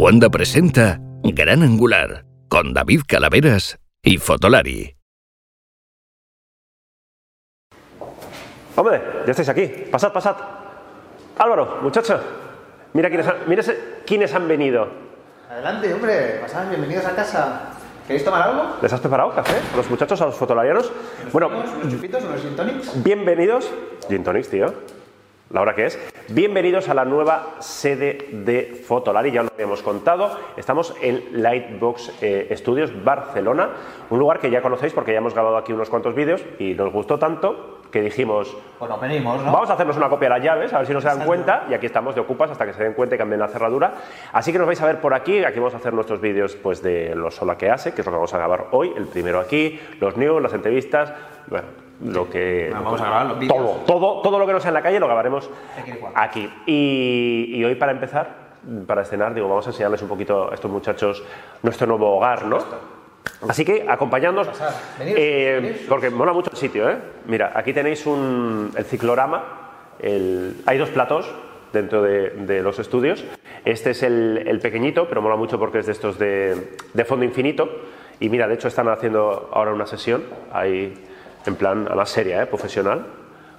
Cuanda presenta Gran Angular con David Calaveras y Fotolari. Hombre, ya estáis aquí. Pasad, pasad. Álvaro, muchacho. Mira quiénes han, mira quiénes han venido. Adelante, hombre, pasad, bienvenidos a casa. ¿Queréis tomar algo? ¿Les has preparado café? ¿A los muchachos, a los fotolarianos? Bueno, ¿Unos chupitos, unos gin tonics? bienvenidos. Gin tonics, tío. La hora que es. Bienvenidos a la nueva sede de Fotolari, ya os lo habíamos contado. Estamos en Lightbox eh, Studios, Barcelona, un lugar que ya conocéis porque ya hemos grabado aquí unos cuantos vídeos y nos gustó tanto que dijimos, Pues nos venimos, ¿no? Vamos a hacernos una copia de las llaves, a ver si no se dan cuenta, y aquí estamos de ocupas hasta que se den cuenta y cambien la cerradura. Así que nos vais a ver por aquí, aquí vamos a hacer nuestros vídeos pues, de lo sola que hace, que es lo que vamos a grabar hoy, el primero aquí, los news, las entrevistas, bueno, lo que... Bueno, vamos a grabar los. Todo, todo, todo lo que no sea en la calle lo grabaremos Aquí. Y, y hoy para empezar, para escenar, digo, vamos a enseñarles un poquito a estos muchachos nuestro nuevo hogar, ¿no? Así que acompañadnos, eh, porque mola mucho el sitio, ¿eh? Mira, aquí tenéis un, el ciclorama, el- hay dos platos dentro de, de los estudios. Este es el, el pequeñito, pero mola mucho porque es de estos de, de fondo infinito. Y mira, de hecho están haciendo ahora una sesión, ahí en plan, a más seria, ¿eh? profesional.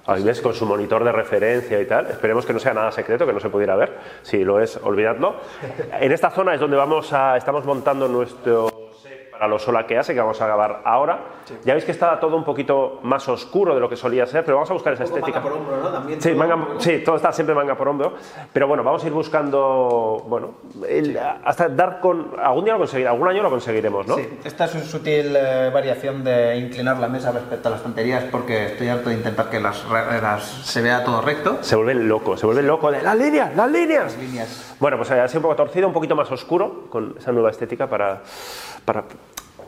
Ahí ves con su monitor de referencia y tal. Esperemos que no sea nada secreto, que no se pudiera ver. Si lo es, olvidadlo. En esta zona es donde vamos a, estamos montando nuestro para lo sola que hace, que vamos a grabar ahora. Ya veis que está todo un poquito más oscuro de lo que solía ser, pero vamos a buscar esa estética. por hombro, ¿no? También Sí, todo. manga- sí, todo está siempre manga por hombro. Pero bueno, vamos a ir buscando, bueno, el- hasta dar con. Algún día lo conseguiremos, algún año lo conseguiremos, ¿no? Sí, esta es una sutil eh, variación de inclinar la mesa respecto a las tonterías porque estoy harto de intentar que las, re- las- se vea todo recto. Se vuelven locos, se vuelven locos de las líneas, las líneas. líneas. Bueno, pues ha sido un poco torcido, un poquito más oscuro, con esa nueva estética para, para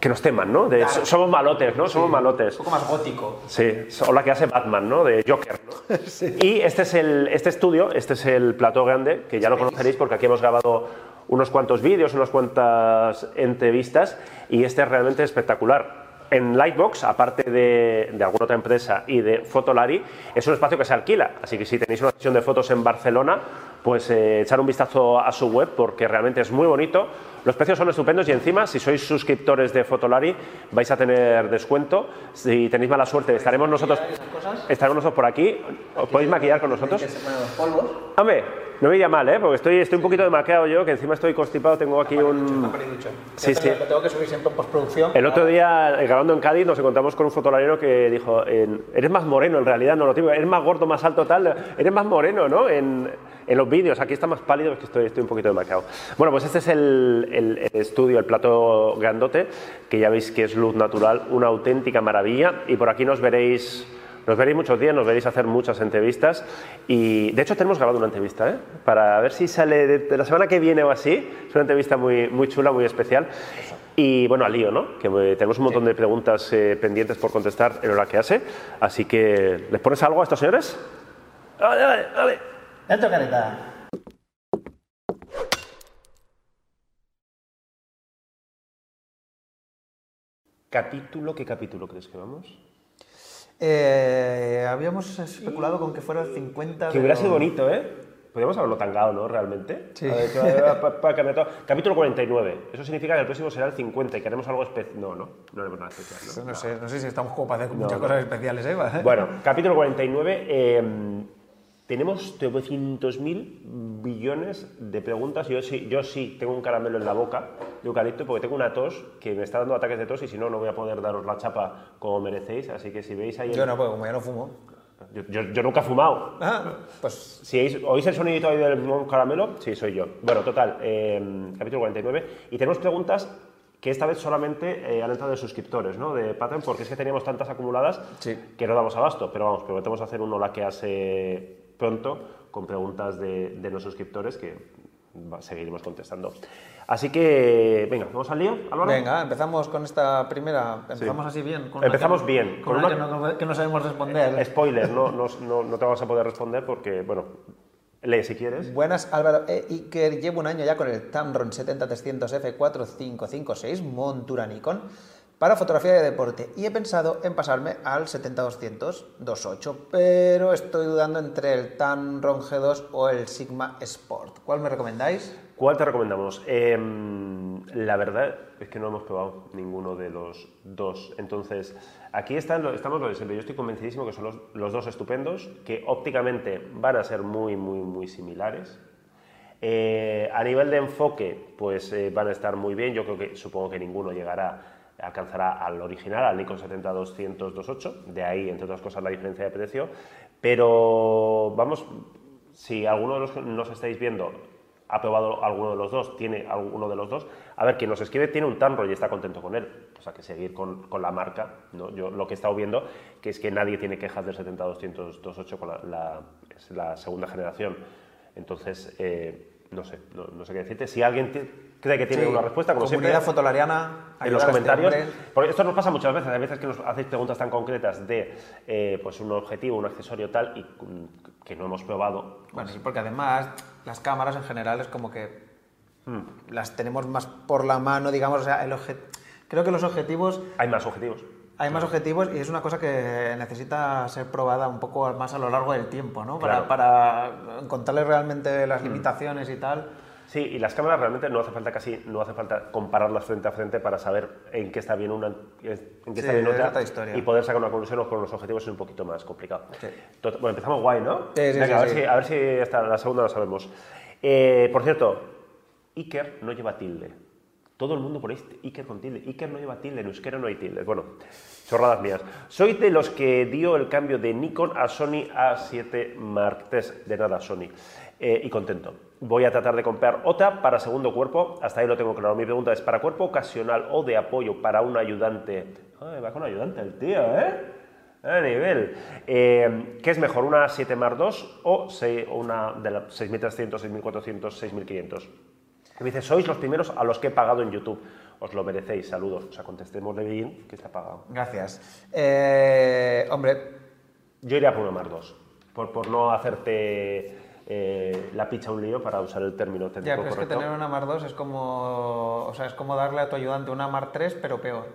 que nos teman, ¿no? De, Claro. Somos malotes, ¿no? Somos malotes. Un poco más gótico. Sí, o la que hace Batman, ¿no? De Joker, ¿no? Y este es el este estudio, este es el plató grande, que ya lo conoceréis porque aquí hemos grabado unos cuantos vídeos, unas cuantas entrevistas, y este es realmente espectacular. En Lightbox, aparte de, de alguna otra empresa y de Fotolari, es un espacio que se alquila. Así que si tenéis una sesión de fotos en Barcelona, pues eh, echar un vistazo a su web porque realmente es muy bonito. Los precios son estupendos y encima, si sois suscriptores de Fotolari, vais a tener descuento. Si tenéis mala suerte, estaremos nosotros, estaremos nosotros por aquí. ¿Os podéis maquillar con nosotros? Hombre, no me iría mal, ¿eh? Porque estoy, estoy un poquito demacrado yo, que encima estoy constipado, tengo aquí un... Sí, sí. Lo tengo que subir siempre en postproducción. El otro día, grabando en Cádiz, nos encontramos con un fotolarero que dijo, eres más moreno, en realidad, no lo digo, eres más gordo, más alto, tal, eres más moreno, ¿no? En, en los vídeos, aquí está más pálido, es que estoy, estoy un poquito demacrado. Bueno, pues este es el, el- el estudio, el plato grandote, que ya veis que es luz natural, una auténtica maravilla, y por aquí nos veréis... Nos veréis muchos días, nos veréis hacer muchas entrevistas y de hecho tenemos grabado una entrevista, ¿eh? Para ver si sale de, de la semana que viene o así. Es una entrevista muy, muy chula, muy especial. Y bueno, al lío, ¿no? Que eh, tenemos un montón de preguntas eh, pendientes por contestar en hora que hace. Así que, ¿les pones algo a estos señores? ¡Dale, dale, dale! Dentro careta. ¿Capítulo? ¿Qué capítulo crees que vamos? Eh, habíamos especulado con que fuera el 50. Que hubiera pero- sido bonito, ¿eh? Podríamos haberlo tangado, ¿no? Realmente. Sí. A ver, que va- cambiar todo. Capítulo 49. Eso significa que el próximo será el 50 y queremos algo especial. No, no, no haremos nada especial. ¿no? No sé, no sé si estamos como para hacer No, muchas no. cosas especiales, ¿eh? Bueno, capítulo 49. eh, tenemos 300.000 billones de preguntas. Yo sí, yo sí tengo un caramelo en la boca de eucalipto porque tengo una tos que me está dando ataques de tos y si no, no voy a poder daros la chapa como merecéis. Así que si veis ahí. el- Yo no, porque como ya no fumo. yo, yo- yo nunca he fumado. Ah, pues Si oís, oís el sonidito ahí del caramelo, sí, soy yo. Bueno, total, eh, capítulo 49. Y tenemos preguntas que esta vez solamente eh, han entrado de suscriptores, ¿no? De Patreon, porque es que teníamos tantas acumuladas Sí. que no damos abasto. Pero vamos, prometemos hacer uno la que hace pronto con preguntas de, de los suscriptores que seguiremos contestando. Así que, venga, ¿vamos al lío, Álvaro? venga, empezamos con esta primera. Empezamos así bien. con Empezamos que- bien, Con, con una, una- que, no, que no sabemos responder. Spoiler, no, no, no, no te vamos a poder responder porque, bueno, lee si quieres. Buenas, Álvaro e Iker. Llevo un año ya con el Tamron 70-300 F4556 montura Nikon para fotografía de deporte y he pensado en pasarme al 70-200 2.8, pero estoy dudando entre el Tamron G2 o el Sigma Sport. ¿Cuál me recomendáis? ¿Cuál te recomendamos? Em, la verdad es que no hemos probado ninguno de los dos. Entonces, aquí estamos lo de siempre. Yo estoy convencidísimo que son los, los dos estupendos, que ópticamente van a ser muy, muy, muy similares. Eh, a nivel de enfoque, pues eh, van a estar muy bien. Yo creo que supongo que ninguno llegará, alcanzará al original, al Nikon 70-200-28. De ahí, entre otras cosas, la diferencia de precio. Pero vamos, si alguno de los que nos estáis viendo ha probado alguno de los dos, tiene alguno de los dos, a ver, quien nos escribe tiene un Tamro y está contento con él. O sea, que seguir con, con la marca. ¿no? Yo lo que he estado viendo, que es que nadie tiene quejas del 70-200-28 con la, la- segunda generación. Entonces, eh, no sé, no, no sé qué decirte. Si alguien cree que tiene Sí, una respuesta, como Comunidad siempre, fotolariana, en los comentarios. porque esto nos pasa muchas veces. Hay veces que nos hacéis preguntas tan concretas de eh, pues un objetivo, un accesorio tal, y que no hemos probado. Bueno, sí, porque además las cámaras en general es como que Hmm. las tenemos más por la mano, digamos, o sea, el obje- creo que los objetivos, Hay más objetivos. hay más objetivos y es una cosa que necesita ser probada un poco más a lo largo del tiempo, ¿no? Para, Claro. para encontrarle realmente las limitaciones y tal. Sí, y las cámaras realmente no hace falta casi, no hace falta compararlas frente a frente para saber en qué está bien una, en qué Sí, está bien otra, otra historia. y poder sacar una conclusión con los objetivos es un poquito más complicado. Sí. Bueno, empezamos guay, ¿no? Sí, Venga, a, ver. Si, a ver si hasta la segunda lo sabemos. Eh, por cierto, Iker no lleva tilde. Todo el mundo por Iker con tilde. Iker no lleva tilde, en euskera no hay tilde. Bueno, chorradas mías. Soy de los que dio el cambio de Nikon a Sony A7 Mark III. De nada, Sony. Eh, y contento. Voy a tratar de comprar otra para segundo cuerpo. Hasta ahí lo tengo claro. Mi pregunta es, ¿para cuerpo ocasional o de apoyo para un ayudante? Ay, va con ayudante el tío, ¿eh? A nivel. Eh, ¿Qué es mejor, una 7 Mark II o se- o una de la 6300, 6400, 6500? Me dice, sois los primeros a los que he pagado en YouTube. Os lo merecéis, saludos. O sea, contestémosle bien que está pagado. Gracias. Eh, hombre, Yo iría por una Mark II, por, por no hacerte eh, la picha un lío para usar el término técnico ya, pero es que correcto. tener una Mar 2 es como, o sea, es como darle a tu ayudante una Mar 3, pero peor.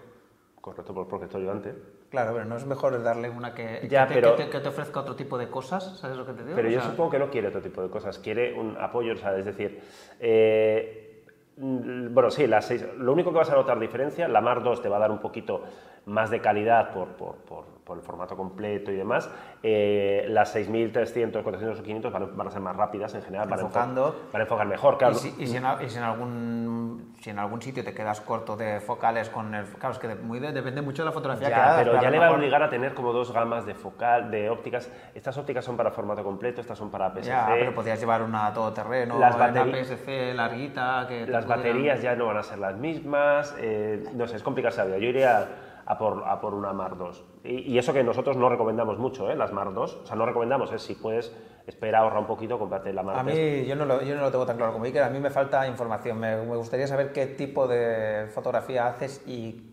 Correcto, por- porque estoy ayudante. Claro, pero no es mejor darle una que, Ya, que, te- pero- que te, que te ofrezca otro tipo de cosas, ¿sabes lo que te digo? Pero O yo sea, supongo que no quiere otro tipo de cosas, quiere un apoyo, o sea, es decir, eh, mm, bueno, sí, la seis- lo único que vas a notar diferencia, la Mar 2 te va a dar un poquito más de calidad por, por, por- por el formato completo y demás, eh, las 6300, 400 o 500 van, a- van a ser más rápidas en general, van a, enfo- Enfocando. van a enfocar mejor, claro. Y si, y si en, y si en algún, si en algún sitio te quedas corto de focales con el... Claro, es que de- muy de- depende mucho de la fotografía Ya, que hagas. pero ya le va a obligar a tener como dos gamas de focal, de ópticas. Estas ópticas son para formato completo, estas son para PSC. Ya, pero podrías llevar una todoterreno, Las una PSC larguita... Que Las baterías ya no van a ser las mismas, eh, no sé, es complicado la vida. Yo iría a por, a por una Mar 2. Y, y eso que nosotros no recomendamos mucho, ¿eh? las Mar 2. O sea, no recomendamos, es si puedes, espera, ahorra un poquito, cómprate la Mar A 3. mí, yo no, lo, yo no lo tengo tan claro como Iker, a mí me falta información. Me, me gustaría saber qué tipo de fotografía haces y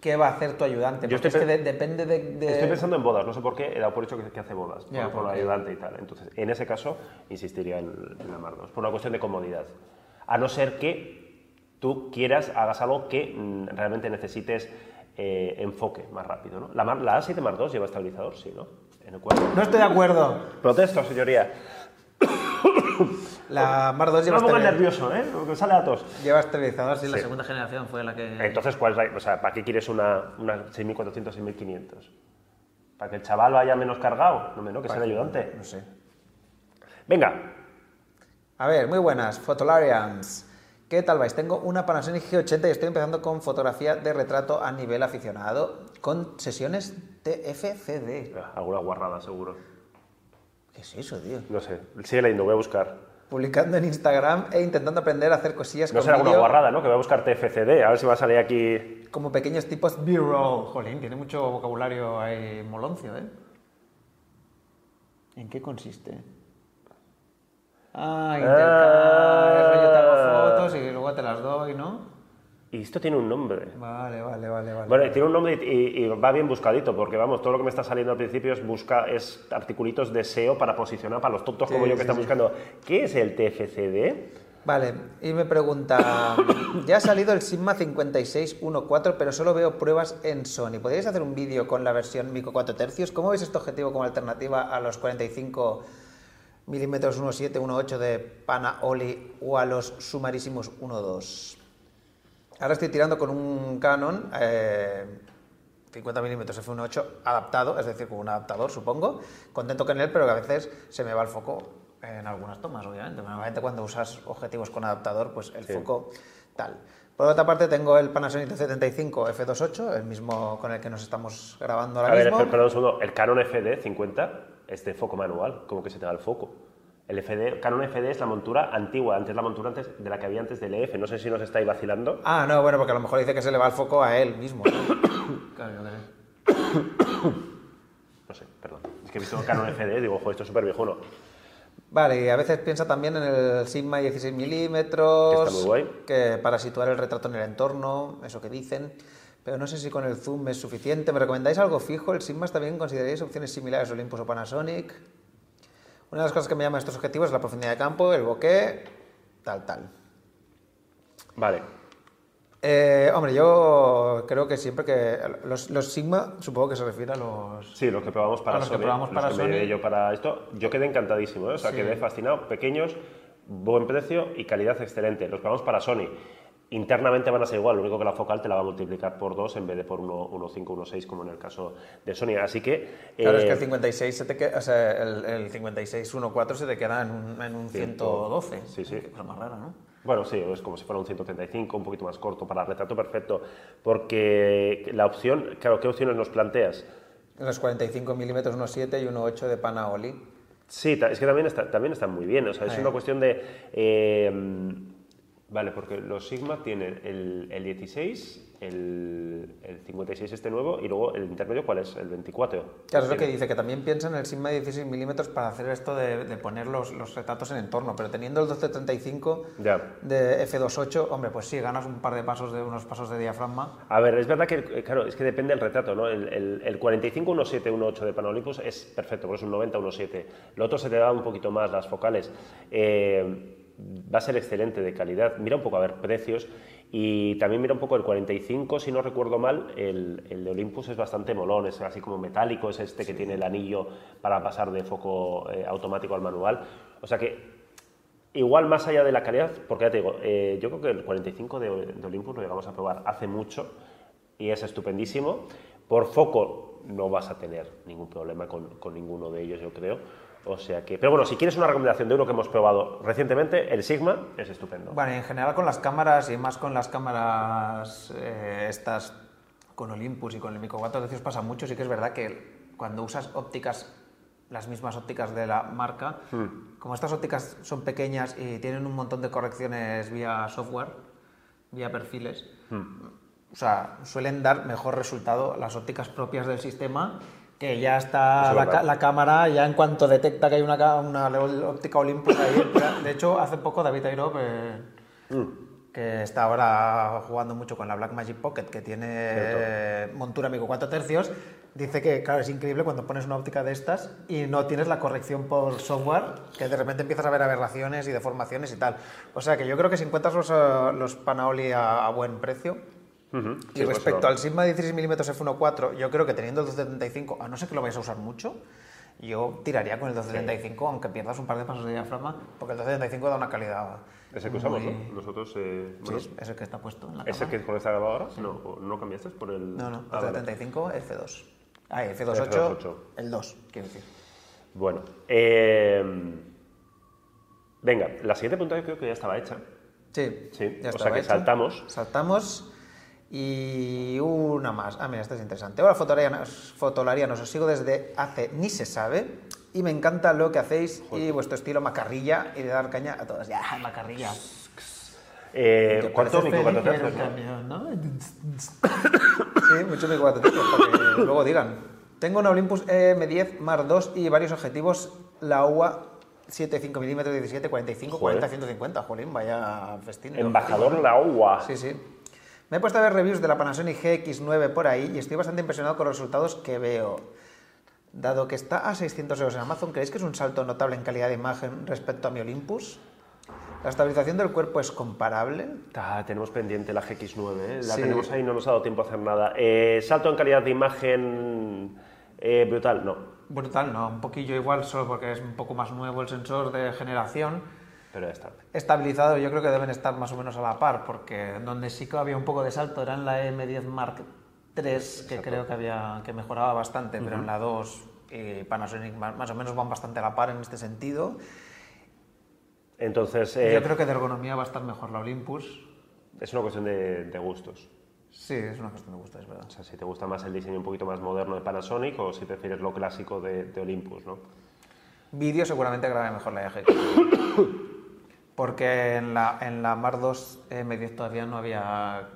qué va a hacer tu ayudante. Yo estoy es que de- depende de, de- Estoy pensando en bodas, no sé por qué, he dado por hecho que, que hace bodas, por, por porque- ayudante y tal. Entonces, en ese caso, insistiría en, en la Mar 2, por una cuestión de comodidad. A no ser que tú quieras, hagas algo que mm, realmente necesites eh, enfoque más rápido. ¿no? La, Mar- la A7 Mar 2 lleva estabilizador, sí, ¿no? En el cuadro. No estoy de acuerdo. Protesto, señoría. La Mar 2 lleva, No me estabilizador. nervioso, ¿eh? Porque sale a tos. lleva estabilizador, sí, la segunda generación fue la que... Entonces, ¿cuál es la- o sea, ¿para qué quieres una, una 6400, 6500? ¿Para que el chaval vaya menos cargado? No, no, que sea el ayudante. No sé. Venga, A ver, muy buenas, Fotolarians. ¿Qué tal vais? Tengo una Panasonic G80 y estoy empezando con fotografía de retrato a nivel aficionado con sesiones TFCD. alguna guarrada seguro. ¿Qué es eso, tío? No sé, sigue leyendo, voy a buscar. Publicando en Instagram e intentando aprender a hacer cosillas No con será alguna guarrada, ¿no? Que voy a buscar TFCD, a ver si va a salir aquí. como pequeños tipos B-roll. Jolín, tiene mucho vocabulario ahí moloncio, ¿eh? ¿En qué consiste? Ah, intercambiar, rollo te hago fotos y luego te las doy, ¿no? Y esto tiene un nombre. Vale, vale, vale, vale. Bueno, tiene un nombre y, y- va bien buscadito, porque vamos, todo lo que me está saliendo al principio es busca, es articulitos de SEO para posicionar para los tontos como Sí, yo que sí, están sí. buscando. ¿Qué es el TFCD? Vale, y me pregunta, ya ha salido el Sigma 5614, pero solo veo pruebas en Sony. ¿Podríais hacer un vídeo con la versión micro 4 tercios? ¿Cómo veis este objetivo como alternativa a los 45 milímetros 1.7, 1.8 de Pana Oli o a los sumarísimos 1.2. Ahora estoy tirando con un Canon eh, 50 milímetros f1.8 adaptado, es decir, con un adaptador, supongo. Contento con él, pero que a veces se me va el foco en algunas tomas, obviamente. Normalmente cuando usas objetivos con adaptador, pues el Sí. foco tal. Por otra parte, tengo el Panasonic 75 f2.8, el mismo con el que nos estamos grabando ahora A ver, mismo. espera, perdón un segundo. El Canon FD 50 es de foco manual, como que se te da el foco. El FD, Canon FD es la montura antigua, antes la montura antes de la que había antes del EF. No sé si nos estáis vacilando. Ah, no, bueno, porque a lo mejor dice que se le va el foco a él mismo. ¿no? Claro, sé. No sé, perdón. Es que he visto Canon FD y digo, ojo, esto es súper viejuno. Vale, y a veces piensa también en el Sigma 16 milímetros, Que está muy guay. que para situar el retrato en el entorno, eso que dicen. Pero no sé si con el zoom es suficiente. ¿Me recomendáis algo fijo? ¿El Sigma también consideraréis opciones similares Olympus o Panasonic? Una de las cosas que me llaman estos objetivos es la profundidad de campo, el bokeh, tal, tal. Vale. Eh, hombre, yo creo que siempre que los, los Sigma, supongo que se refiere a los... Sí, los que probamos para A los que probamos para los que me Sony. yo para esto. Yo quedé encantadísimo, ¿eh? o sea, Sí. quedé fascinado. Pequeños, buen precio y calidad excelente. Los probamos para Sony. Internamente van a ser igual, lo único que la focal te la va a multiplicar por 2 en vez de por 1,5, 1,6 como en el caso de Sony. Así que... Claro, es eh, que el 56 se te queda, o sea, el, el 5614 se te queda en un, en un 112. Sí, sí. Qué cosa más rara, ¿no? Bueno, sí, es como si fuera un 135, un poquito más corto para retrato perfecto, porque la opción, claro, ¿qué opciones nos planteas? Los 45 milímetros 1.7 y 1.8 de Panaoli. Sí, es que también, está, también están muy bien, o sea, es Eh. una cuestión de... eh, vale, porque los Sigma tienen el, el 16, el, el 56 este nuevo, y luego el intermedio, ¿cuál es? El 24. Claro, es lo que dice, que también piensa en el Sigma 16 milímetros para hacer esto de, de poner los, los retratos en entorno, pero teniendo el 1235 Ya. de F28, hombre, pues sí, ganas un par de pasos de unos pasos de diafragma. A ver, es verdad que, eh, claro, es que depende del retrato, ¿no? El, el, el 45, 1.7, 1.8 de Panolimpus es perfecto, porque es un 90, 1.7. Lo otro se te da un poquito más, las focales. Eh, va a ser excelente de calidad. Mira un poco, a ver, precios. Y también mira un poco el 45, si no recuerdo mal, el, el de Olympus es bastante molón, es así como metálico, es este que tiene el anillo para pasar de foco eh, automático al manual. O sea que Igual más allá de la calidad, porque ya te digo, eh, yo creo que el 45 de, de Olympus lo llegamos a probar hace mucho y es estupendísimo. Por foco no vas a tener ningún problema con, con ninguno de ellos, yo creo. O sea que, pero bueno, si quieres una recomendación de uno que hemos probado recientemente, el Sigma es estupendo. Bueno, en general con las cámaras y más con las cámaras eh, estas con Olympus y con el Micro 4 tercios pasa mucho. Sí que es verdad que cuando usas ópticas, las mismas ópticas de la marca, como estas ópticas son pequeñas y tienen un montón de correcciones vía software, vía perfiles, o sea, suelen dar mejor resultado las ópticas propias del sistema que ya está es la, la cámara, ya en cuanto detecta que hay una, una óptica Olympus ahí. De hecho, hace poco David Airov, eh, que está ahora jugando mucho con la Blackmagic Pocket, que tiene eh, montura Mico 4 tercios, dice que, claro, es increíble cuando pones una óptica de estas y no tienes la corrección por software, que de repente empiezas a ver aberraciones y deformaciones y tal. O sea que yo creo que si encuentras los, eh, los Panaoli a, a buen precio, Ujú, y sí, pues respecto al Sigma 16 mm f1.4, yo creo que teniendo el 275, a no ser que lo vayas a usar mucho, yo tiraría con el 275, aunque pierdas un par de pasos de diafragma, porque el 275 da una calidad. Ese que usamos, muy- ¿no? Nosotros, eh, Sí, bueno, es es el que está puesto en la ¿Ese que con esta grabado ahora? No, ¿o ¿no cambiaste por el...? No, no, el Ah, vale. 275 F2. Ah, F28, F28. el 2, quiero decir. Bueno, eh, venga, la siguiente pregunta yo creo que ya estaba hecha. Sí, Sí, ya o sea que hecho. saltamos. Saltamos. Y una más. Ah, mira, esta es interesante. Hola, fotolarianos, fotolarianos, os sigo desde hace ni se sabe. Y me encanta lo que hacéis y vuestro estilo macarrilla y de dar caña a todos. Ya, macarrilla. Eh, Que ¿Cuánto parece micro? ¿Cuánto feliz, tercios, pero no? Sí, mucho mi cuatro tercios, para que luego digan. Tengo una Olympus M10 Mark II y varios objetivos. La UA 7,5 mm, 17, 45, Joder. 40, 150. Jolín, vaya festín. Embajador la UA. Sí, sí. Me he puesto a ver reviews de la Panasonic GX9 por ahí y estoy bastante impresionado con los resultados que veo. Dado que está a 600 euros en Amazon, ¿creéis que es un salto notable en calidad de imagen respecto a mi Olympus? ¿La estabilización del cuerpo es comparable? Ah, tenemos pendiente la GX9, ¿eh? la Sí. tenemos ahí, no nos ha dado tiempo a hacer nada. Eh, salto en calidad de imagen, Eh, brutal, no. Brutal, no, un poquillo igual, solo porque es un poco más nuevo el sensor de generación. Pero está. Estabilizado, yo creo que deben estar más o menos a la par, porque donde sí que había un poco de salto era en la M10 Mark III, que creo que, había, que mejoraba bastante, pero en la 2 y Panasonic más, o menos van bastante a la par en este sentido. Entonces, eh, Yo creo que de ergonomía va a estar mejor la Olympus. es una cuestión de, de gustos. Sí, es una cuestión de gusto, es verdad. O sea, si te gusta más el diseño un poquito más moderno de Panasonic o si prefieres lo clásico de, de Olympus, ¿no? Vídeo seguramente grabe mejor la EG. Porque en la, en la Mar 2 M10 todavía no había.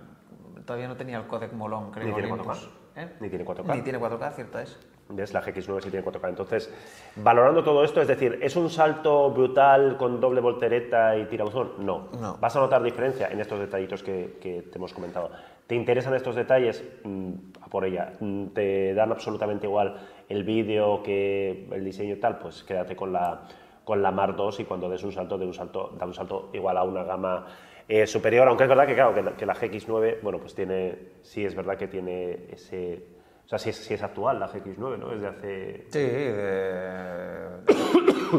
Todavía no tenía el codec molón, creo. Ni tiene Olympus. 4K. ¿Eh? Ni tiene 4K. Ni tiene 4K, cierto es. ¿Ves? La GX9 sí tiene 4K. Entonces, valorando todo esto, es decir, ¿es un salto brutal con doble voltereta y tirabuzón? No. No. Vas a notar diferencia en estos detallitos que, que te hemos comentado. ¿Te interesan estos detalles? Mm, a por ella. Mm, ¿Te dan absolutamente igual el vídeo que el diseño y tal? Pues quédate con la, con la Mar 2 y cuando des un salto, de un salto, da un salto igual a una gama eh, superior, aunque es verdad que, claro, que la, que la GX9, bueno, pues tiene, sí es verdad que tiene ese... O sea, sí es, sí es actual la GX9, ¿no? Es de hace... Sí, de,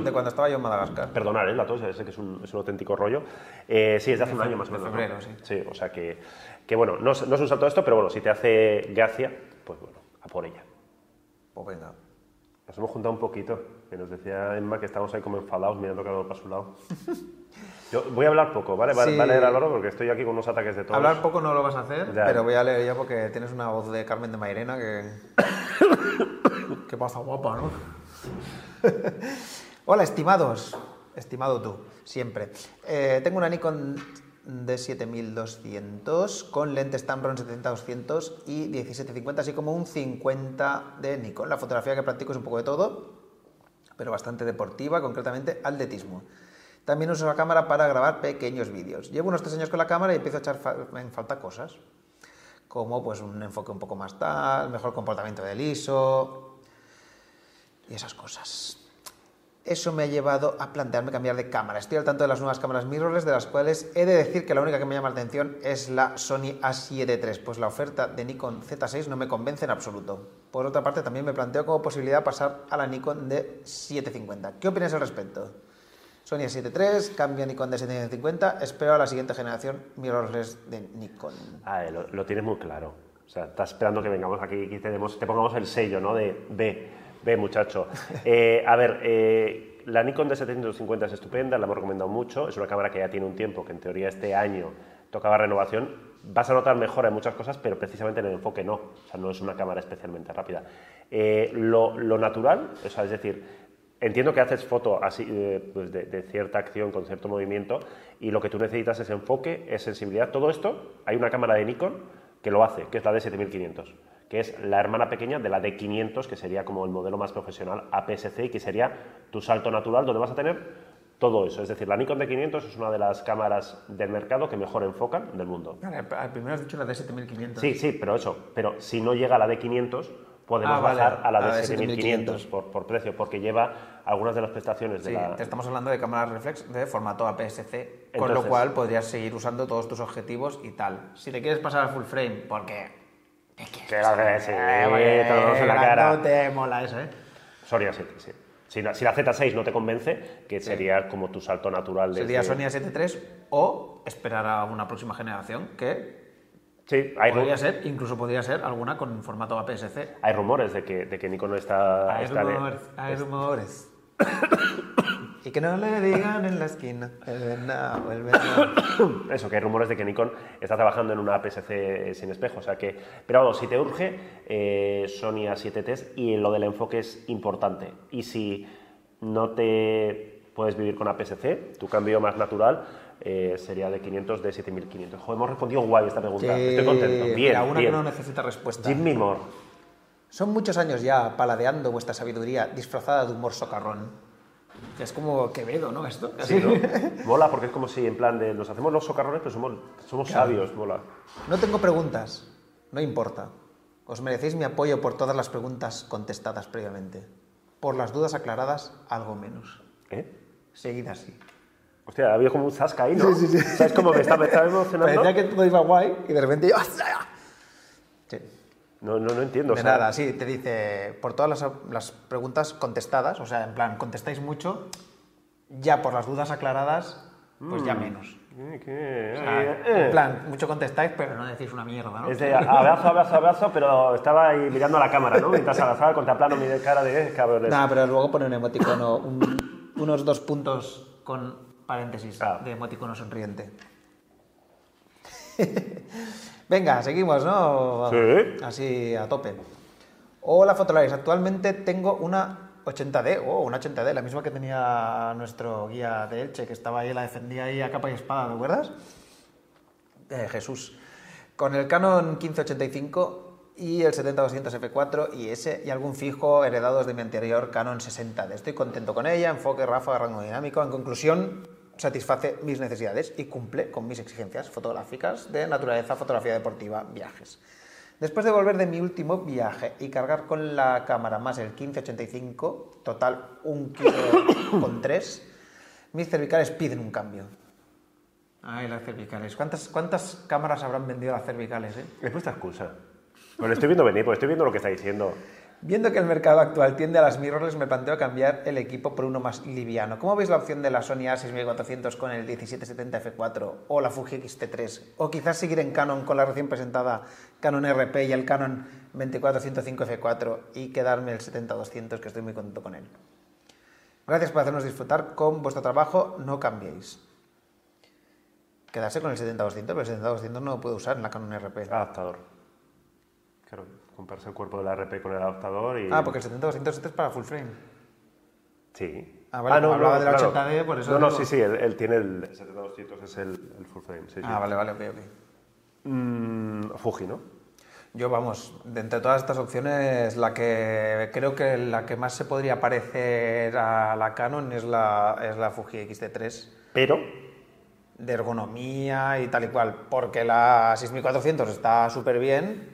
de cuando estaba yo en Madagascar. Perdonar, ¿eh? La tos, ya sé que es un, es un auténtico rollo. Eh, sí, es de hace un año más o de menos. ¿no? febrero, sí. Sí, o sea que, que bueno, no, es- no es un salto esto, pero bueno, si te hace gracia, pues bueno, a por ella. Pues venga. Nos hemos juntado un poquito, que nos decía Emma que estamos ahí como enfadados mirando cada uno para su lado. Yo voy a hablar poco, ¿vale? Va, Sí. va a leer Álvaro porque estoy aquí con unos ataques de todos. Hablar poco no lo vas a hacer, Ya. pero voy a leer yo porque tienes una voz de Carmen de Mairena que. ¿Qué pasa, guapa, no? Hola, estimados. Estimado tú, siempre. Eh, tengo una Nikon de 7200 con lentes Tamron 70-200 y 1750, así como un 50 de Nikon. La fotografía que practico es un poco de todo, pero bastante deportiva, concretamente atletismo. También uso la cámara para grabar pequeños vídeos. Llevo unos tres años con la cámara y empiezo a echar en falta cosas, como pues un enfoque un poco más tal, mejor comportamiento del ISO y esas cosas. Eso me ha llevado a plantearme cambiar de cámara. Estoy al tanto de las nuevas cámaras mirrorless, de las cuales he de decir que la única que me llama la atención es la Sony A7 III, pues la oferta de Nikon Z6 no me convence en absoluto. Por otra parte, también me planteo como posibilidad pasar a la Nikon D750. ¿Qué opinas al respecto? Sony A7 III, cambio Nikon D750, espero a la siguiente generación mirrorless de Nikon. Lo, lo tienes muy claro. O sea, estás esperando que vengamos aquí y te, demos- te pongamos el sello, ¿no? De B, B, muchacho. Eh, a ver, eh, la Nikon D750 es estupenda, la hemos recomendado mucho. Es una cámara que ya tiene un tiempo, que en teoría este año tocaba renovación. Vas a notar mejora en muchas cosas, pero precisamente en el enfoque no. O sea, no es una cámara especialmente rápida. Eh, lo, natural, o sea, es decir, Entiendo que haces foto así pues de, de cierta acción con cierto movimiento y lo que tú necesitas es enfoque, es sensibilidad. Todo esto, hay una cámara de Nikon que lo hace, que es la D7500, que es la hermana pequeña de la D500, que sería como el modelo más profesional APS-C y que sería tu salto natural donde vas a tener todo eso. Es decir, la Nikon D500 es una de las cámaras del mercado que mejor enfocan del mundo. Vale, al primero has dicho la D7500. Sí, sí, pero eso, pero si no llega a la D500, podemos Ah, bajar a la a la D7500 D7500 por, por precio, porque lleva algunas de las prestaciones de Sí, la... te estamos hablando de cámaras reflex de formato APS-C, con lo cual podrías seguir usando todos tus objetivos y tal. Si te quieres pasar al full frame, porque... Que sí, Eh, lo damos en la cara. No te mola eso, ¿eh? Sony A7, sí. Si la, si la Z6 no te convence, que sería como tu salto natural de... Sería Sony A7 III o esperar a una próxima generación que Sí, hay, podría ser, incluso podría ser alguna con formato APS-C. hay rumores de que, de que Nikon está... Hay está de- rumores, hay rumores. y que no le digan en la esquina, el venado, el venado. Eso, que hay rumores de que Nikon está trabajando en una APS-C sin espejo, o sea que... Pero vamos, si te urge, eh, Sony A7T y lo del enfoque es importante. Y si no te puedes vivir con APS-C, tu cambio más natural eh, sería de 500 de 7500. Joder, hemos respondido guay esta pregunta. Estoy contento. Bien, Mira, una bien. que no necesita respuesta. Jimmy Moore. Son muchos años ya paladeando vuestra sabiduría disfrazada de humor socarrón. Que es como Quevedo, ¿no? Esto. Sí, ¿no? mola porque es como si en plan de nos hacemos los socarrones, pero somos, somos sabios, mola. No tengo preguntas. No importa. Os merecéis mi apoyo por todas las preguntas contestadas previamente. Por las dudas aclaradas, algo menos. ¿Eh? Seguid así. Hostia, había como un zasca ahí, ¿no? Sí, sí, ¿Sabes cómo me está, me está emocionando? Parecía que todo iba guay y de repente yo... No, no, no entiendo. o De sea, nada, sí, te dice, por todas las, las preguntas contestadas, o sea, en plan, contestáis mucho, ya por las dudas aclaradas, pues ya menos. eh, O sea, eh, eh. En plan, mucho contestáis, pero no decís una mierda, ¿no? Es de abrazo, abrazo, abrazo, pero estaba ahí mirando a la cámara, ¿no? Mientras abrazaba, contemplando mi cara de eh, cabrones. Nada, pero luego pone un emoticono, un- unos dos puntos con paréntesis Ah. de emoticono sonriente. Venga, seguimos, ¿no? Sí. Así a tope. Hola, Fotolaris. Actualmente tengo una 80D, oh, una 80D, la misma que tenía nuestro guía de Elche, que estaba ahí, la defendía ahí a capa y espada, ¿te acuerdas? Eh, Jesús. Con el Canon 1585 y el 70-200 F4 y S y algún fijo heredados de mi anterior Canon 60D. Estoy contento con ella, enfoque, ráfaga, rango dinámico. En conclusión, satisface mis necesidades y cumple con mis exigencias fotográficas de naturaleza, fotografía deportiva, viajes. Después de volver de mi último viaje y cargar con la cámara más el 1585, total un kilo con tres, mis cervicales piden un cambio. Ay, las cervicales. ¿Cuántas, cuántas cámaras habrán vendido las cervicales? Eh? Es vuestra excusa. Pues lo estoy viendo venir, pues estoy viendo lo que está diciendo. Viendo que el mercado actual tiende a las mirrorless, me planteo cambiar el equipo por uno más liviano. ¿Cómo veis la opción de la Sony A6400 con el 1770 F4 o la Fuji X-T3? O quizás seguir en Canon con la recién presentada Canon RP y el Canon 2405 F4 y quedarme el 70-200 que estoy muy contento con él. Gracias por hacernos disfrutar con vuestro trabajo, no cambiéis. Quedarse con el 70-200, pero el 70-200 no lo puedo usar en la Canon RP. Adaptador. Claro, comprarse el cuerpo de la RP con el adaptador y... Ah, porque el 70-200 este es para full frame. Sí. Ah, vale, como hablaba de la 80D, por eso No, no, digo. sí, sí, él, él tiene el 7200, es el, el full frame, sí, sí. Ah, vale, vale, ok, ok. Mm, Fuji, ¿no? Yo, vamos, de entre todas estas opciones, la que creo que la que más se podría parecer a la Canon es la, es la Fuji X-T3 Pero, de ergonomía y tal y cual, porque la 6400 está súper bien,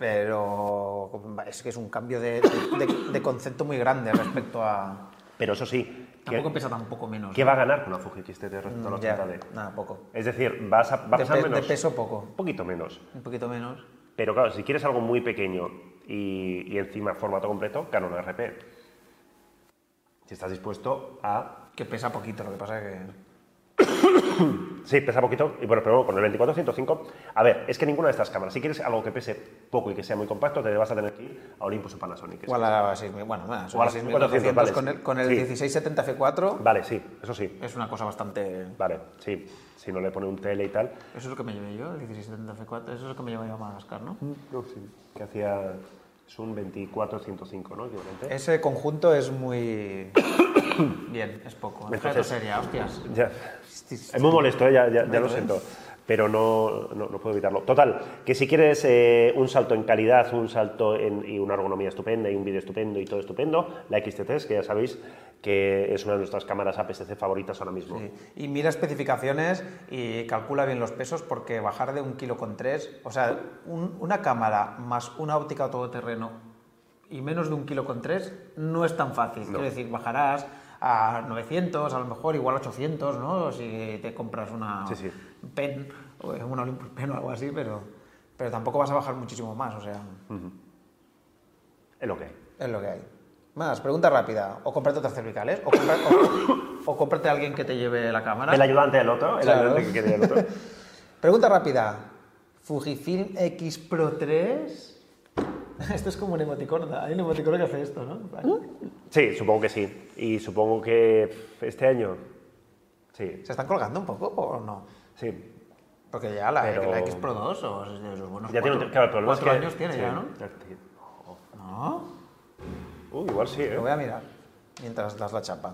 pero es que es un cambio de, de- de concepto muy grande respecto a... pero eso sí, ¿qué, Tampoco pesa tampoco menos. qué va a ganar con la Fuji XT respecto a la Mm, ya, 80D? nada, poco. Es decir, vas a, va a De, pesar pe- menos. de peso poco, Un poquito menos. un poquito menos. Pero claro, si quieres algo muy pequeño y, y encima formato completo, Canon RP. Si estás dispuesto a... Que pesa poquito, lo que pasa es que... Sí, pesa poquito, y bueno, pero con el 2405, a ver, es que ninguna de estas cámaras, si quieres algo que pese poco y que sea muy compacto, te vas a tener que ir a Olympus o Panasonic. O a la 6000, bueno, O a la 6400 vale, con el, con el Sí. 1670 F4 Vale, sí, eso sí. es una cosa bastante... Vale, sí. Si no le pone un tele y tal. Eso es lo que me llevé yo, el 1670 F4, eso es lo que me llevé yo a Madagascar, ¿no? No, sí. Que hacía. Es un 2405, ¿no? Equivalente. Ese conjunto es muy... Bien, es poco. Entonces- seria, hostias. Ya. Es muy molesto, ¿eh? ya, ya- ya lo siento. Pero no, no, no puedo evitarlo. Total, que si quieres eh, un salto en calidad, un salto en, y una ergonomía estupenda y un vídeo estupendo y todo estupendo, la XT3, que ya sabéis que es una de nuestras cámaras APS-C favoritas ahora mismo. Sí. Y mira especificaciones y calcula bien los pesos porque bajar de un kilo con tres, o sea, un- una cámara más una óptica todoterreno y menos de un kilo con tres no es tan fácil. Quiero decir, bajarás a 900, a lo mejor igual 800, ¿no? Si te compras una Sí, sí. pen, o una Olympus Pen o algo así, pero, pero tampoco vas a bajar muchísimo más, o sea, Es lo que hay. es lo que hay. Más, pregunta rápida. O cómprate otras cervicales, o, compra- o- o cómprate a alguien que te lleve la cámara. El ayudante del otro, el Claro. ayudante que quiere el otro. Pregunta rápida. Fujifilm X Pro 3. Esto es como un emoticono. Hay un emoticono que hace esto, ¿no? Plan, Sí, supongo que sí. Y supongo que este año. Sí, ¿Se están colgando un poco o no? sí. Porque ya la, Pero- la X Pro 2 o es de los buenos Ya tiene, cuatro, claro, el problema es cuatro que- años tiene sí, ya, ¿no? No. Uh, igual sí, ¿eh? Lo voy a mirar mientras das la chapa.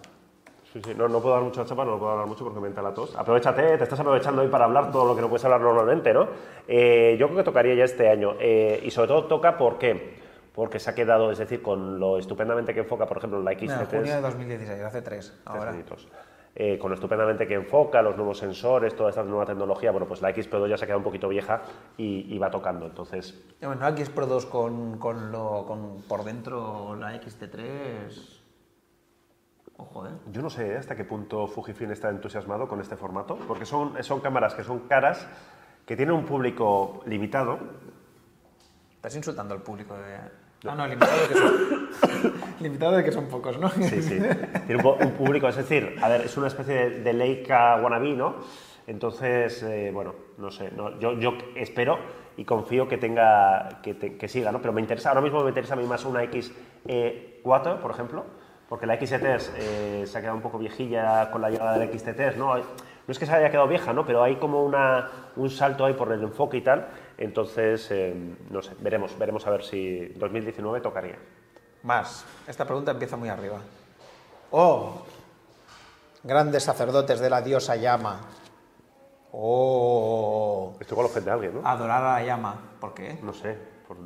Sí, sí, no, no puedo dar mucho chapa, no puedo hablar mucho porque me entra la tos. Aprovechate, te estás aprovechando hoy para hablar todo lo que no puedes hablar normalmente, ¿no? Eh, yo creo que tocaría ya este año. eh, y sobre todo toca, ¿por qué? Porque se ha quedado, es decir, con lo estupendamente que enfoca, por ejemplo, la Mira, XT3. junio de 2016, hace tres. tres Ahora. añitos. Eh, con lo estupendamente que enfoca, los nuevos sensores, toda esta nueva tecnología, bueno, pues la X Pro 2 ya se ha quedado un poquito vieja y, y va tocando. Entonces, Bueno, la X Pro 2 con, con, lo, con por dentro la XT3. Ojo, ¿eh? Yo no sé hasta qué punto Fujifilm está entusiasmado con este formato, porque son, son cámaras que son caras, que tienen un público limitado. Estás insultando al público de... Ah, no, limitado de que son, limitado de que son pocos, ¿no? Sí, sí. Tiene un, un público, es decir, a ver, es una especie de, de Leica wannabe, ¿no? Entonces, eh, bueno, no sé, no, yo, yo espero y confío que tenga, que, te- que siga, ¿no? Pero me interesa, ahora mismo me interesa a mí más una X4, por ejemplo, porque la XT eh, se ha quedado un poco viejilla con la llegada del XT, ¿no? No es que se haya quedado vieja, ¿no? Pero hay como una, un salto ahí por el enfoque y tal. Entonces, eh, no sé, veremos, veremos a ver si 2019 tocaría. Más. Esta pregunta empieza muy arriba. Oh, grandes sacerdotes de la diosa llama. Oh, Estoy con los de alguien, ¿no? adorar a la llama. ¿Por qué? No sé. Por,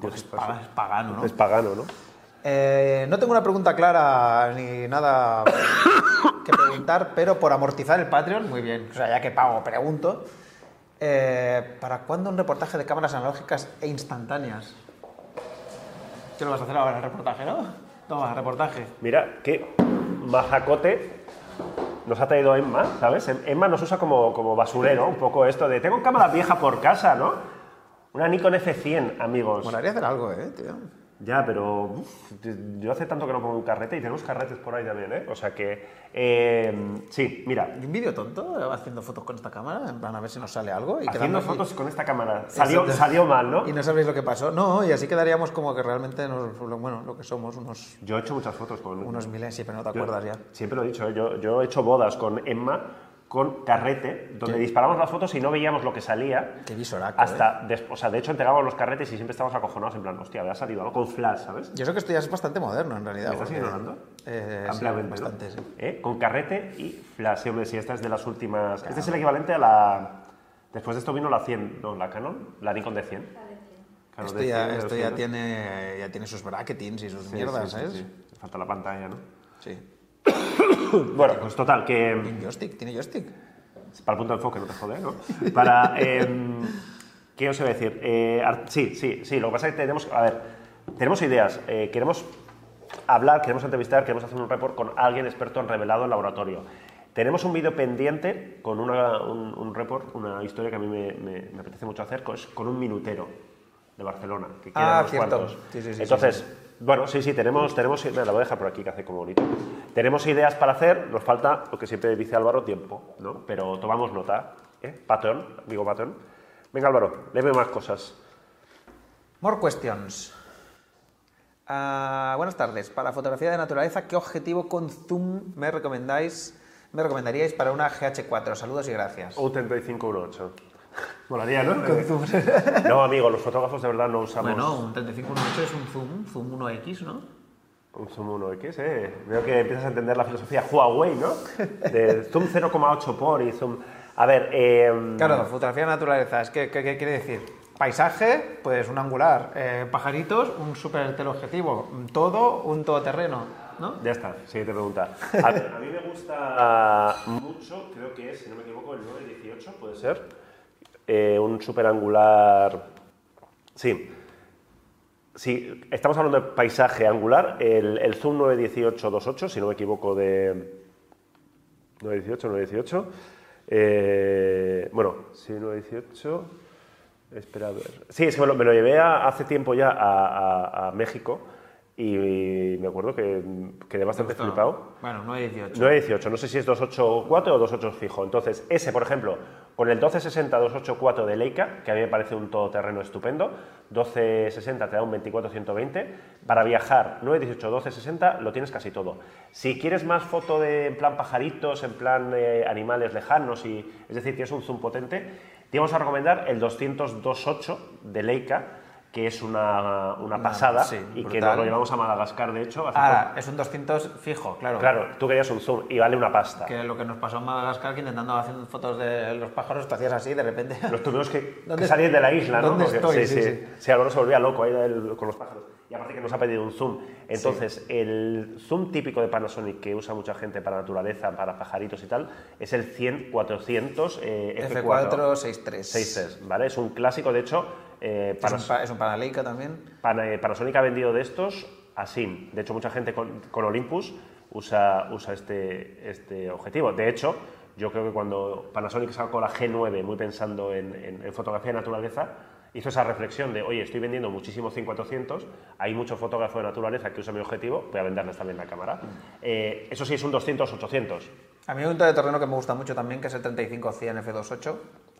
Porque es, es pagano, ¿no? Es pagano, ¿no? Eh, no tengo una pregunta clara ni nada que preguntar, pero por amortizar el Patreon, muy bien, o sea, ya que pago, pregunto. Eh, ¿Para cuándo un reportaje de cámaras analógicas e instantáneas? ¿Qué lo vas a hacer ahora, el reportaje, no? Toma, reportaje. Mira, qué majacote nos ha traído Emma, ¿sabes? Em- Emma nos usa como, como basurero, un poco esto de tengo cámara vieja por casa, ¿no? Una Nikon F100, amigos. Molaría hacer algo, ¿eh, tío? Ya, pero uf, yo hace tanto que no pongo un carrete y tenemos carretes por ahí también, ¿eh? O sea que, eh, sí, mira, ¿Y un vídeo tonto haciendo fotos con esta cámara? En plan, a ver si nos sale algo. Y haciendo fotos con esta cámara. Salió, salió mal, ¿no? Y no sabéis lo que pasó. No, y así quedaríamos como que realmente, nos, bueno, lo que somos, unos, Yo he hecho muchas fotos con... unos miles, sí, pero no te Yo acuerdas ya. Siempre lo he dicho, ¿eh? yo, yo he hecho bodas con Emma con carrete, donde disparábamos las fotos y no veíamos lo que salía. Qué visoraco, Hasta, des- o sea, de hecho entregábamos los carretes y siempre estábamos acojonados en plan, hostia, había salido algo con flash, ¿sabes? Yo sé que esto ya es bastante moderno en realidad. ¿Me estás porque- ignorando? Eh, sí, Ampliamente, ¿no? bastante, sí. ¿Eh? Con carrete y flash. Sí, hombre, sí, esta es de las últimas... Este es el equivalente a la... Después de esto vino la 100, no, la Canon, la Nikon de 100. Canon Esto de ya, 100, de esto ya 200. tiene, ya tiene sus bracketings y sus Sí, mierdas, sí, sí, ¿sabes? sí. Falta la pantalla, ¿no? Sí. Bueno, pues total, que... ¿Tiene joystick? ¿Tiene joystick? Para el punto de enfoque, no te jode, ¿no? Para. em, ¿Qué os iba a decir? Eh, sí, sí, sí. Lo que pasa es que tenemos. A ver, tenemos ideas. eh, queremos hablar, queremos entrevistar, queremos hacer un report con alguien experto en revelado en laboratorio. Tenemos un vídeo pendiente con una- un, un report, una historia que a mí me, me- me apetece mucho hacer, con, es con un minutero de Barcelona. Que quedan Ah, unos cierto. cuantos. Sí, sí, sí, Entonces, bueno, sí, sí, tenemos, tenemos, mira, la voy a dejar por aquí que hace como bonito. Tenemos ideas para hacer, nos falta, lo que siempre dice Álvaro, tiempo, ¿no? Pero tomamos nota, ¿eh? Patrón, digo patrón. Venga Álvaro, léeme más cosas. More questions. Ah, buenas tardes. Para fotografía de naturaleza, ¿qué objetivo con zoom me recomendáis? Me recomendaríais para una GH4. Saludos y gracias. Un 3518. Molaría, ¿no? Eh, no, amigo, los fotógrafos de verdad no usamos Bueno, un 3518 es un zoom, zoom 1X, ¿no? un zoom 1X, ¿eh? Veo que empiezas a entender la filosofía Huawei, ¿no? De zoom 0,8 por y zoom... A ver, eh, Claro, fotografía de naturaleza, es que, ¿qué, qué quiere decir? Paisaje, pues un angular. Eh, pajaritos, un super teleobjetivo. Todo, un todoterreno, ¿no? Ya está, siguiente pregunta. A, ver, a mí me gusta mucho, creo que es, si no me equivoco, el 918, puede ser. Eh, un super angular. Sí. Sí, estamos hablando de paisaje angular. El, el Zoom 918-28, si no me equivoco, de. 918, 918. Eh, bueno, sí, 918. Espera a ver. Sí, es que me lo, me lo llevé a- hace tiempo ya a, a- a México y, me acuerdo que quedé bastante flipado. Bueno, 918. 918, no sé si es 284 o 28 fijo. Entonces, ese, por ejemplo, con el 1260-284 de Leica, que a mí me parece un todoterreno estupendo, 1260 te da un 24-120. Para viajar, 918-1260 lo tienes casi todo. Si quieres más foto de en plan pajaritos, en plan eh, animales lejanos, y, es decir, tienes un zoom potente, te vamos a recomendar el 200-28 de Leica, que es una, una pasada sí, y que nos lo llevamos a Madagascar, de hecho. hace Ahora, es un 200 fijo, claro. Claro, tú querías un zoom y vale una pasta. Que lo que nos pasó en Madagascar, que intentando hacer fotos de los pájaros, te hacías así, de repente. Los tuvimos que, ¿Dónde- que salir de la isla, ¿no? dónde Porque- estoy? Sí, Sí, sí. sí. Sí, Álvaro se volvía loco ahí del- con los pájaros. Aparte que nos ha pedido un zoom. Entonces, el zoom típico de Panasonic que usa mucha gente para naturaleza, para pajaritos y tal, es el 100-400 eh, F4. F463. 6 ¿vale? Es un clásico, de hecho, eh, Es Panas- un, es un Panleica también. Pana- eh, Panasonic ha vendido de estos así. De hecho, mucha gente con, con Olympus usa, usa este, este objetivo. De hecho, yo creo que cuando Panasonic sacó la G9, muy pensando en, en- en fotografía de naturaleza, hizo esa reflexión de, oye, estoy vendiendo muchísimos 5400, hay muchos fotógrafos de naturaleza que usan mi objetivo, voy a venderles también la cámara. Eh, eso sí, es un 200-800, A mí hay un terreno que me gusta mucho también, que es el 35-100 F28,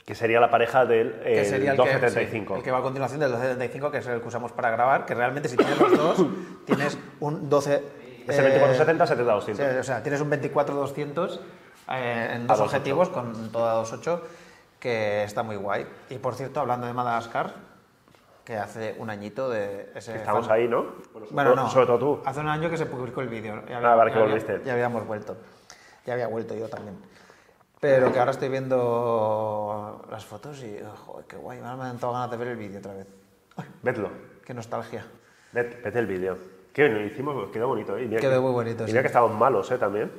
que sería la pareja del que eh, sería el que, 1235. sí, el que va a continuación del 1275, que es el que usamos para grabar, que realmente si tienes los dos, tienes un 12... Es el eh, 2470, Sí, 70-200. o sea, tienes un 24-200 eh, en dos 2.8. objetivos con toda 2.8 que está muy guay. Y por cierto, hablando de Madagascar, que hace un añito de ese... Estamos fan- ahí, ¿no? Bueno, Bueno, todo, no. sobre todo tú. Hace un año que se publicó el vídeo. Ya Ah, vale, que había- volviste. Ya habíamos vuelto. Ya había vuelto yo también. Pero que ahora estoy viendo las fotos y, joder, qué guay. Me han dado ganas de ver el vídeo otra vez. Vedlo. Qué nostalgia. Ved- Vete el vídeo. Qué lo hicimos, quedó bonito. ¿eh? Y Quedó que- muy bonito, y mira sí. que estaban malos, ¿eh? También.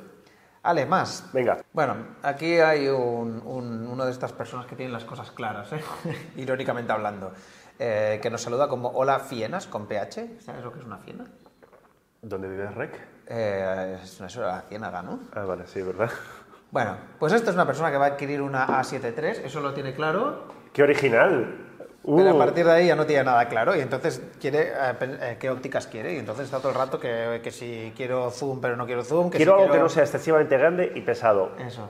Ale, más. Venga. Bueno, aquí hay un, un- uno de estas personas que tienen las cosas claras, ¿eh? irónicamente hablando, eh, que nos saluda como Hola Fienas con PH. ¿Sabes lo que es una fiena? ¿Dónde vive Rec? Eh, es una sola ciénaga, ¿no? Ah, vale, sí, ¿verdad? Bueno, pues esta es una persona que va a adquirir una A73, eso lo tiene claro, ¡Qué original! Pero a Uh, partir de ahí ya no tiene nada claro y entonces quiere eh, eh, qué ópticas quiere y entonces está todo el rato que, que si quiero zoom pero no quiero zoom, que quiero si algo que no sea excesivamente grande y pesado. Eso.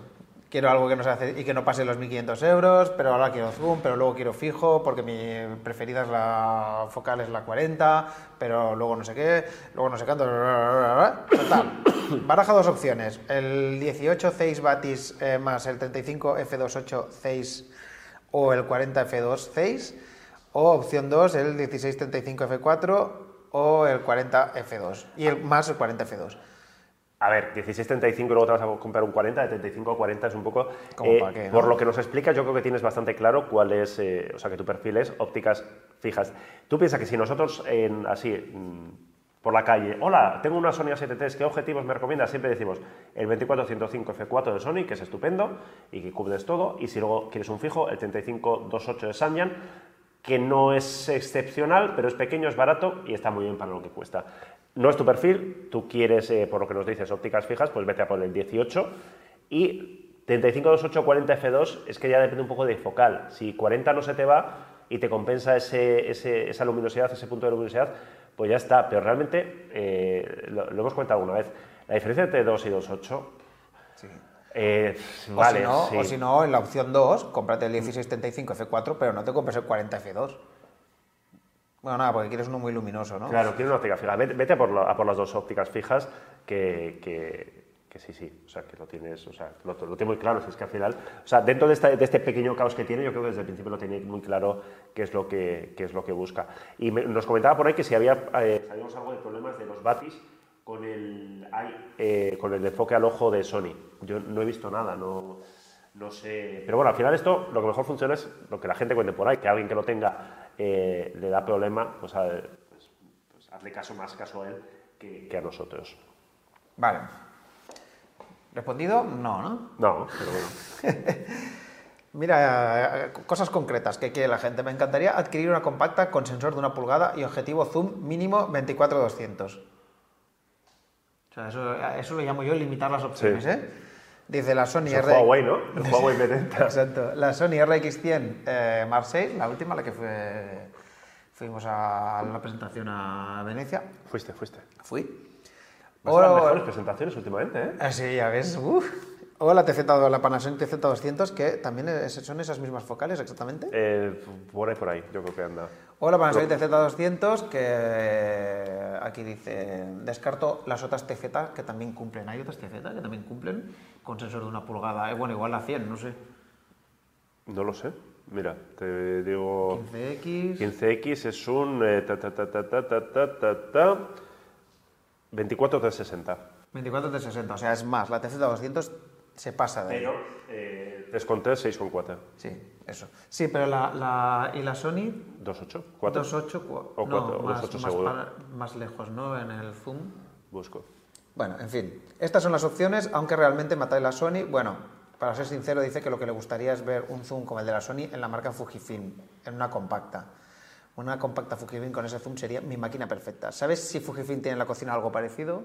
Quiero algo que no se hace y que no pase los 1500 euros, pero ahora quiero zoom, pero luego quiero fijo, porque mi preferida es la focal es la 40, pero luego no sé qué, luego no sé cuánto. Total. Baraja dos opciones: el 18 6 Batis eh, más el 35 F28 6 o el 40 F2 6, o opción 2 el 16 35 F4 o el 40 F2 y el más el 40 F2. A ver, 16.35 luego te vas a comprar un 40, de 35 a 40 es un poco... ¿Cómo eh, para qué, no? Por lo que nos explicas, yo creo que tienes bastante claro cuál es, eh, o sea, que tu perfil es ópticas fijas. Tú piensas que si nosotros, en, así, mm, por la calle, hola, tengo una Sony A7 III, ¿qué objetivos me recomiendas? Siempre decimos el 2405 F4 de Sony, que es estupendo y que cubres todo, y si luego quieres un fijo, el 3528 de Samyang, que no es excepcional, pero es pequeño, es barato y está muy bien para lo que cuesta. No es tu perfil, tú quieres, eh, por lo que nos dices, ópticas fijas, pues vete a por el 18 y 3528 40 F2 es que ya depende un poco de focal. Si 40 no se te va y te compensa ese, ese- esa luminosidad, ese punto de luminosidad, pues ya está. Pero realmente, eh, lo, lo hemos comentado alguna vez, la diferencia entre 2 y 2.8, eh, O, vale, si no, sí. o si no, en la opción 2, cómprate el 1675 F4, pero no te compres el 40 F2. Bueno, nada, porque quieres uno muy luminoso, ¿no? Claro, quiero una óptica fija. Vete, vete a, por la- a por las dos ópticas fijas que, que- que sí, sí. O sea, que lo tienes, o sea, lo, lo tengo muy claro. Si es que al final, o sea, dentro de, esta- de este pequeño caos que tiene, yo creo que desde el principio lo tiene muy claro qué es lo que, qué es lo que busca. Y nos comentaba por ahí que si había, eh, sabíamos algo de problemas de los batis con el, eh, con el enfoque al ojo de Sony. Yo no he visto nada, no, no sé. Pero bueno, al final esto lo que mejor funciona es lo que la gente cuente por ahí, que alguien que lo tenga eh, le da problema, pues, a- pues, pues hazle caso más caso a él que a nosotros. Vale. ¿Respondido? No, ¿no? No, pero bueno. Mira, cosas concretas que quiere la gente. Me encantaría adquirir una compacta con sensor de una pulgada y objetivo zoom mínimo 24-200. O sea, eso, eso lo llamo yo limitar las opciones, Sí. ¿eh? Dice la Sony Es el R... Huawei, ¿no? El Huawei M30. Exacto. La Sony RX100 eh, Marseille, la última, la que fue, fuimos a la presentación a Venecia. Fuiste, fuiste. Fui. Vas a las mejores presentaciones últimamente, ¿eh? Ah, sí, ya ves. uf. O la TZ, la Panasonic TZ200, que también es- son esas mismas focales exactamente. Eh, Por ahí, por ahí, yo creo que anda. O la Panasonic TZ200, que eh, aquí dice, descarto las otras TZ que también cumplen. Hay otras TZ que también cumplen con sensor de una pulgada. Eh, bueno, igual la 100, no sé. No lo sé. Mira, te digo. 15X. 15X es un. eh, ta, ta, ta, ta, ta, ta, ta, ta, ta, 24 de 60. 24 de 60, o sea, es más, la TZ200 se pasa de. Pero eh, 3 con 3, 6 con 4. Sí, eso. Sí, pero la, la, y la Sony 2.8, 4. 2.8, cu- O no, cuatro, o más, 2.8 más, seguro. para- más lejos, ¿no? En el zoom. Busco. Bueno, en fin, estas son las opciones, aunque realmente me atrae la Sony. Bueno, para ser sincero, dice que lo que le gustaría es ver un zoom como el de la Sony en la marca Fujifilm, en una compacta. Una compacta Fujifilm con ese zoom sería mi máquina perfecta. ¿Sabes si Fujifilm tiene en la cocina algo parecido?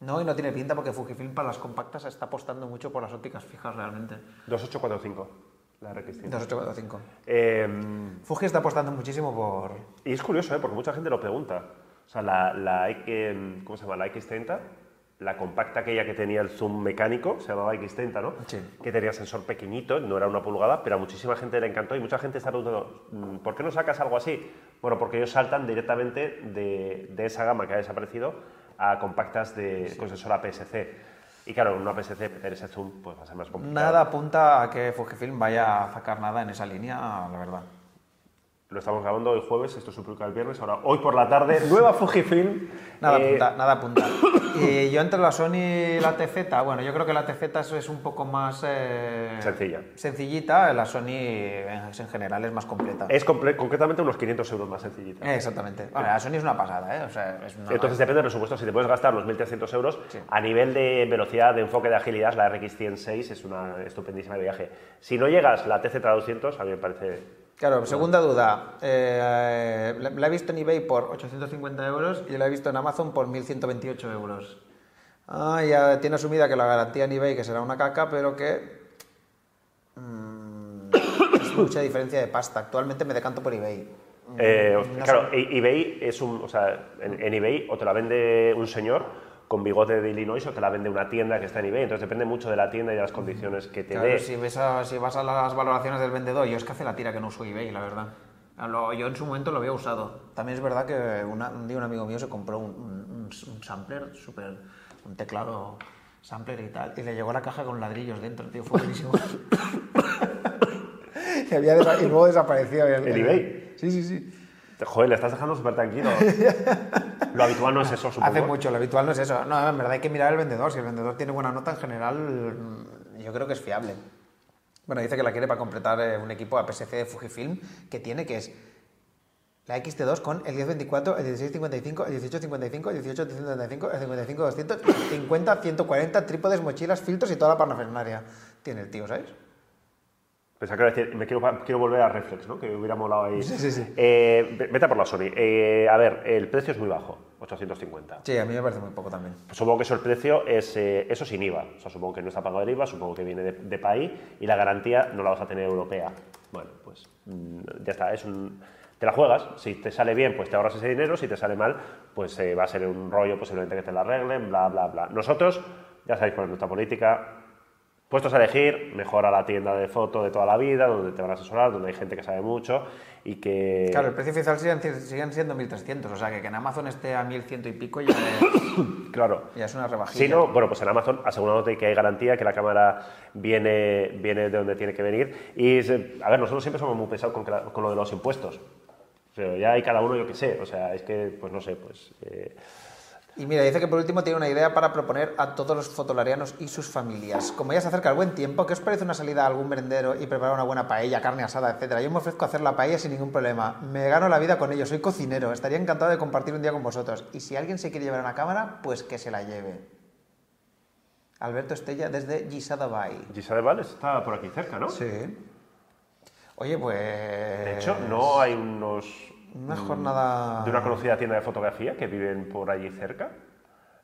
No, y no tiene pinta porque Fujifilm para las compactas está apostando mucho por las ópticas fijas realmente. 2845. La RX100. 2845. Eh, Fuji está apostando muchísimo por... y es curioso, ¿eh? porque mucha gente lo pregunta. O sea, la, la, ¿cómo se llama? La X30, la compacta aquella que tenía el zoom mecánico, se llamaba X30, ¿no? Sí. Que tenía sensor pequeñito, no era una pulgada, pero a muchísima gente le encantó y mucha gente está preguntando, "Mm, ¿por qué no sacas algo así? Bueno, porque ellos saltan directamente de, de esa gama que ha desaparecido a compactas de, con sensor APS-C. Y claro, en una APS-C meter ese zoom pues, va a ser más complicado. Nada apunta a que Fujifilm vaya a sacar nada en esa línea, la verdad. Lo estamos grabando hoy jueves, esto se publica el viernes, ahora hoy por la tarde, nueva Fujifilm. Nada eh, apunta, nada apunta. Y yo entre la Sony y la TZ, bueno, yo creo que la TZ es- un poco más... eh, Sencilla. Sencillita, la Sony en, en general es más completa. Es comple- concretamente unos 500 euros más sencillita. Eh, Exactamente. Bueno, la Sony es una pasada, ¿eh? O sea, es una... Entonces depende del presupuesto. Si te puedes gastar los 1.300 euros, a nivel de velocidad, de enfoque, de agilidad, la RX106 es una estupendísima de viaje. Si no llegas, la TZ200 a mí me parece... Claro, segunda duda. Eh, la la he visto en eBay por 850 euros y la he visto en Amazon por 1128 euros. Ah, ya tiene asumida que la garantía en eBay que será una caca, pero que. mm, es mucha diferencia de pasta. Actualmente me decanto por eBay. Eh, no claro, e- eBay es un... O sea, en, en eBay o te la vende un señor con bigote de Illinois o te la vende una tienda que está en eBay. Entonces depende mucho de la tienda y de las condiciones que te Claro, dé. si, ves a- si vas a las valoraciones del vendedor, yo es que hace la tira que no uso eBay, la verdad. A lo- Yo en su momento lo había usado. También es verdad que una- un día un amigo mío se compró un, un- un- sampler, super, un teclado sampler y tal, y le llegó la caja con ladrillos dentro, tío, fue buenísimo. y, había y luego desapareció. ¿En eBay? Sí, sí, sí. Joder, le estás dejando súper tranquilo. Lo habitual no es eso, supongo. Hace mucho, lo habitual no es eso. No, en verdad hay que mirar el vendedor. Si el vendedor tiene buena nota, en general, mm, yo creo que es fiable. Bueno, dice que la quiere para completar eh, un equipo APS-C de Fujifilm que tiene, que es la XT2 con el 1024, el 1655, el 1855, el 1835, el 55-200, 50, 140, trípodes, mochilas, filtros y toda la parafernalia. Tiene el tío, ¿sabes? Pensaba que decir, me quiero, quiero volver a Reflex, ¿no? Que hubiera molado ahí. Sí, sí, sí. Eh, ve- vete a por la Sony. Eh, a ver, el precio es muy bajo, 850. Sí, a mí me parece muy poco también. Supongo que eso el precio es eh, eso sin IVA. O sea, supongo que no está pagado el IVA, supongo que viene de, de país y la garantía no la vas a tener europea. Bueno, pues mm, ya está, es un... Te la juegas, si te sale bien, pues te ahorras ese dinero, si te sale mal, pues eh, va a ser un rollo posiblemente que te la arreglen, bla, bla, bla. Nosotros, ya sabéis cuál es nuestra política, puestos a elegir, mejor a la tienda de foto de toda la vida, donde te van a asesorar, donde hay gente que sabe mucho y que... Claro, el precio oficial siguen, siguen siendo 1300, o sea que que en Amazon esté a 1100 y pico ya es, Claro. ya es una rebajilla. Si no, bueno, pues en Amazon asegurándote que hay garantía, que la cámara viene, viene de donde tiene que venir. Y, a ver, nosotros siempre somos muy pesados con, con lo de los impuestos. Pero ya hay cada uno, yo que sé, o sea, es que, pues no sé, pues... eh, Y mira, dice que por último tiene una idea para proponer a todos los fotolarianos y sus familias. Como ya se acerca el buen tiempo, ¿qué os parece una salida a algún merendero y preparar una buena paella, carne asada, etcétera? Yo me ofrezco a hacer la paella sin ningún problema. Me gano la vida con ello, soy cocinero. Estaría encantado de compartir un día con vosotros. Y si alguien se quiere llevar una cámara, pues que se la lleve. Alberto Estella desde Gisada Bay. Gisa de Vales está por aquí cerca, ¿no? Sí. Oye, pues... De hecho, no hay unos... Una jornada... de una conocida tienda de fotografía que viven por allí cerca.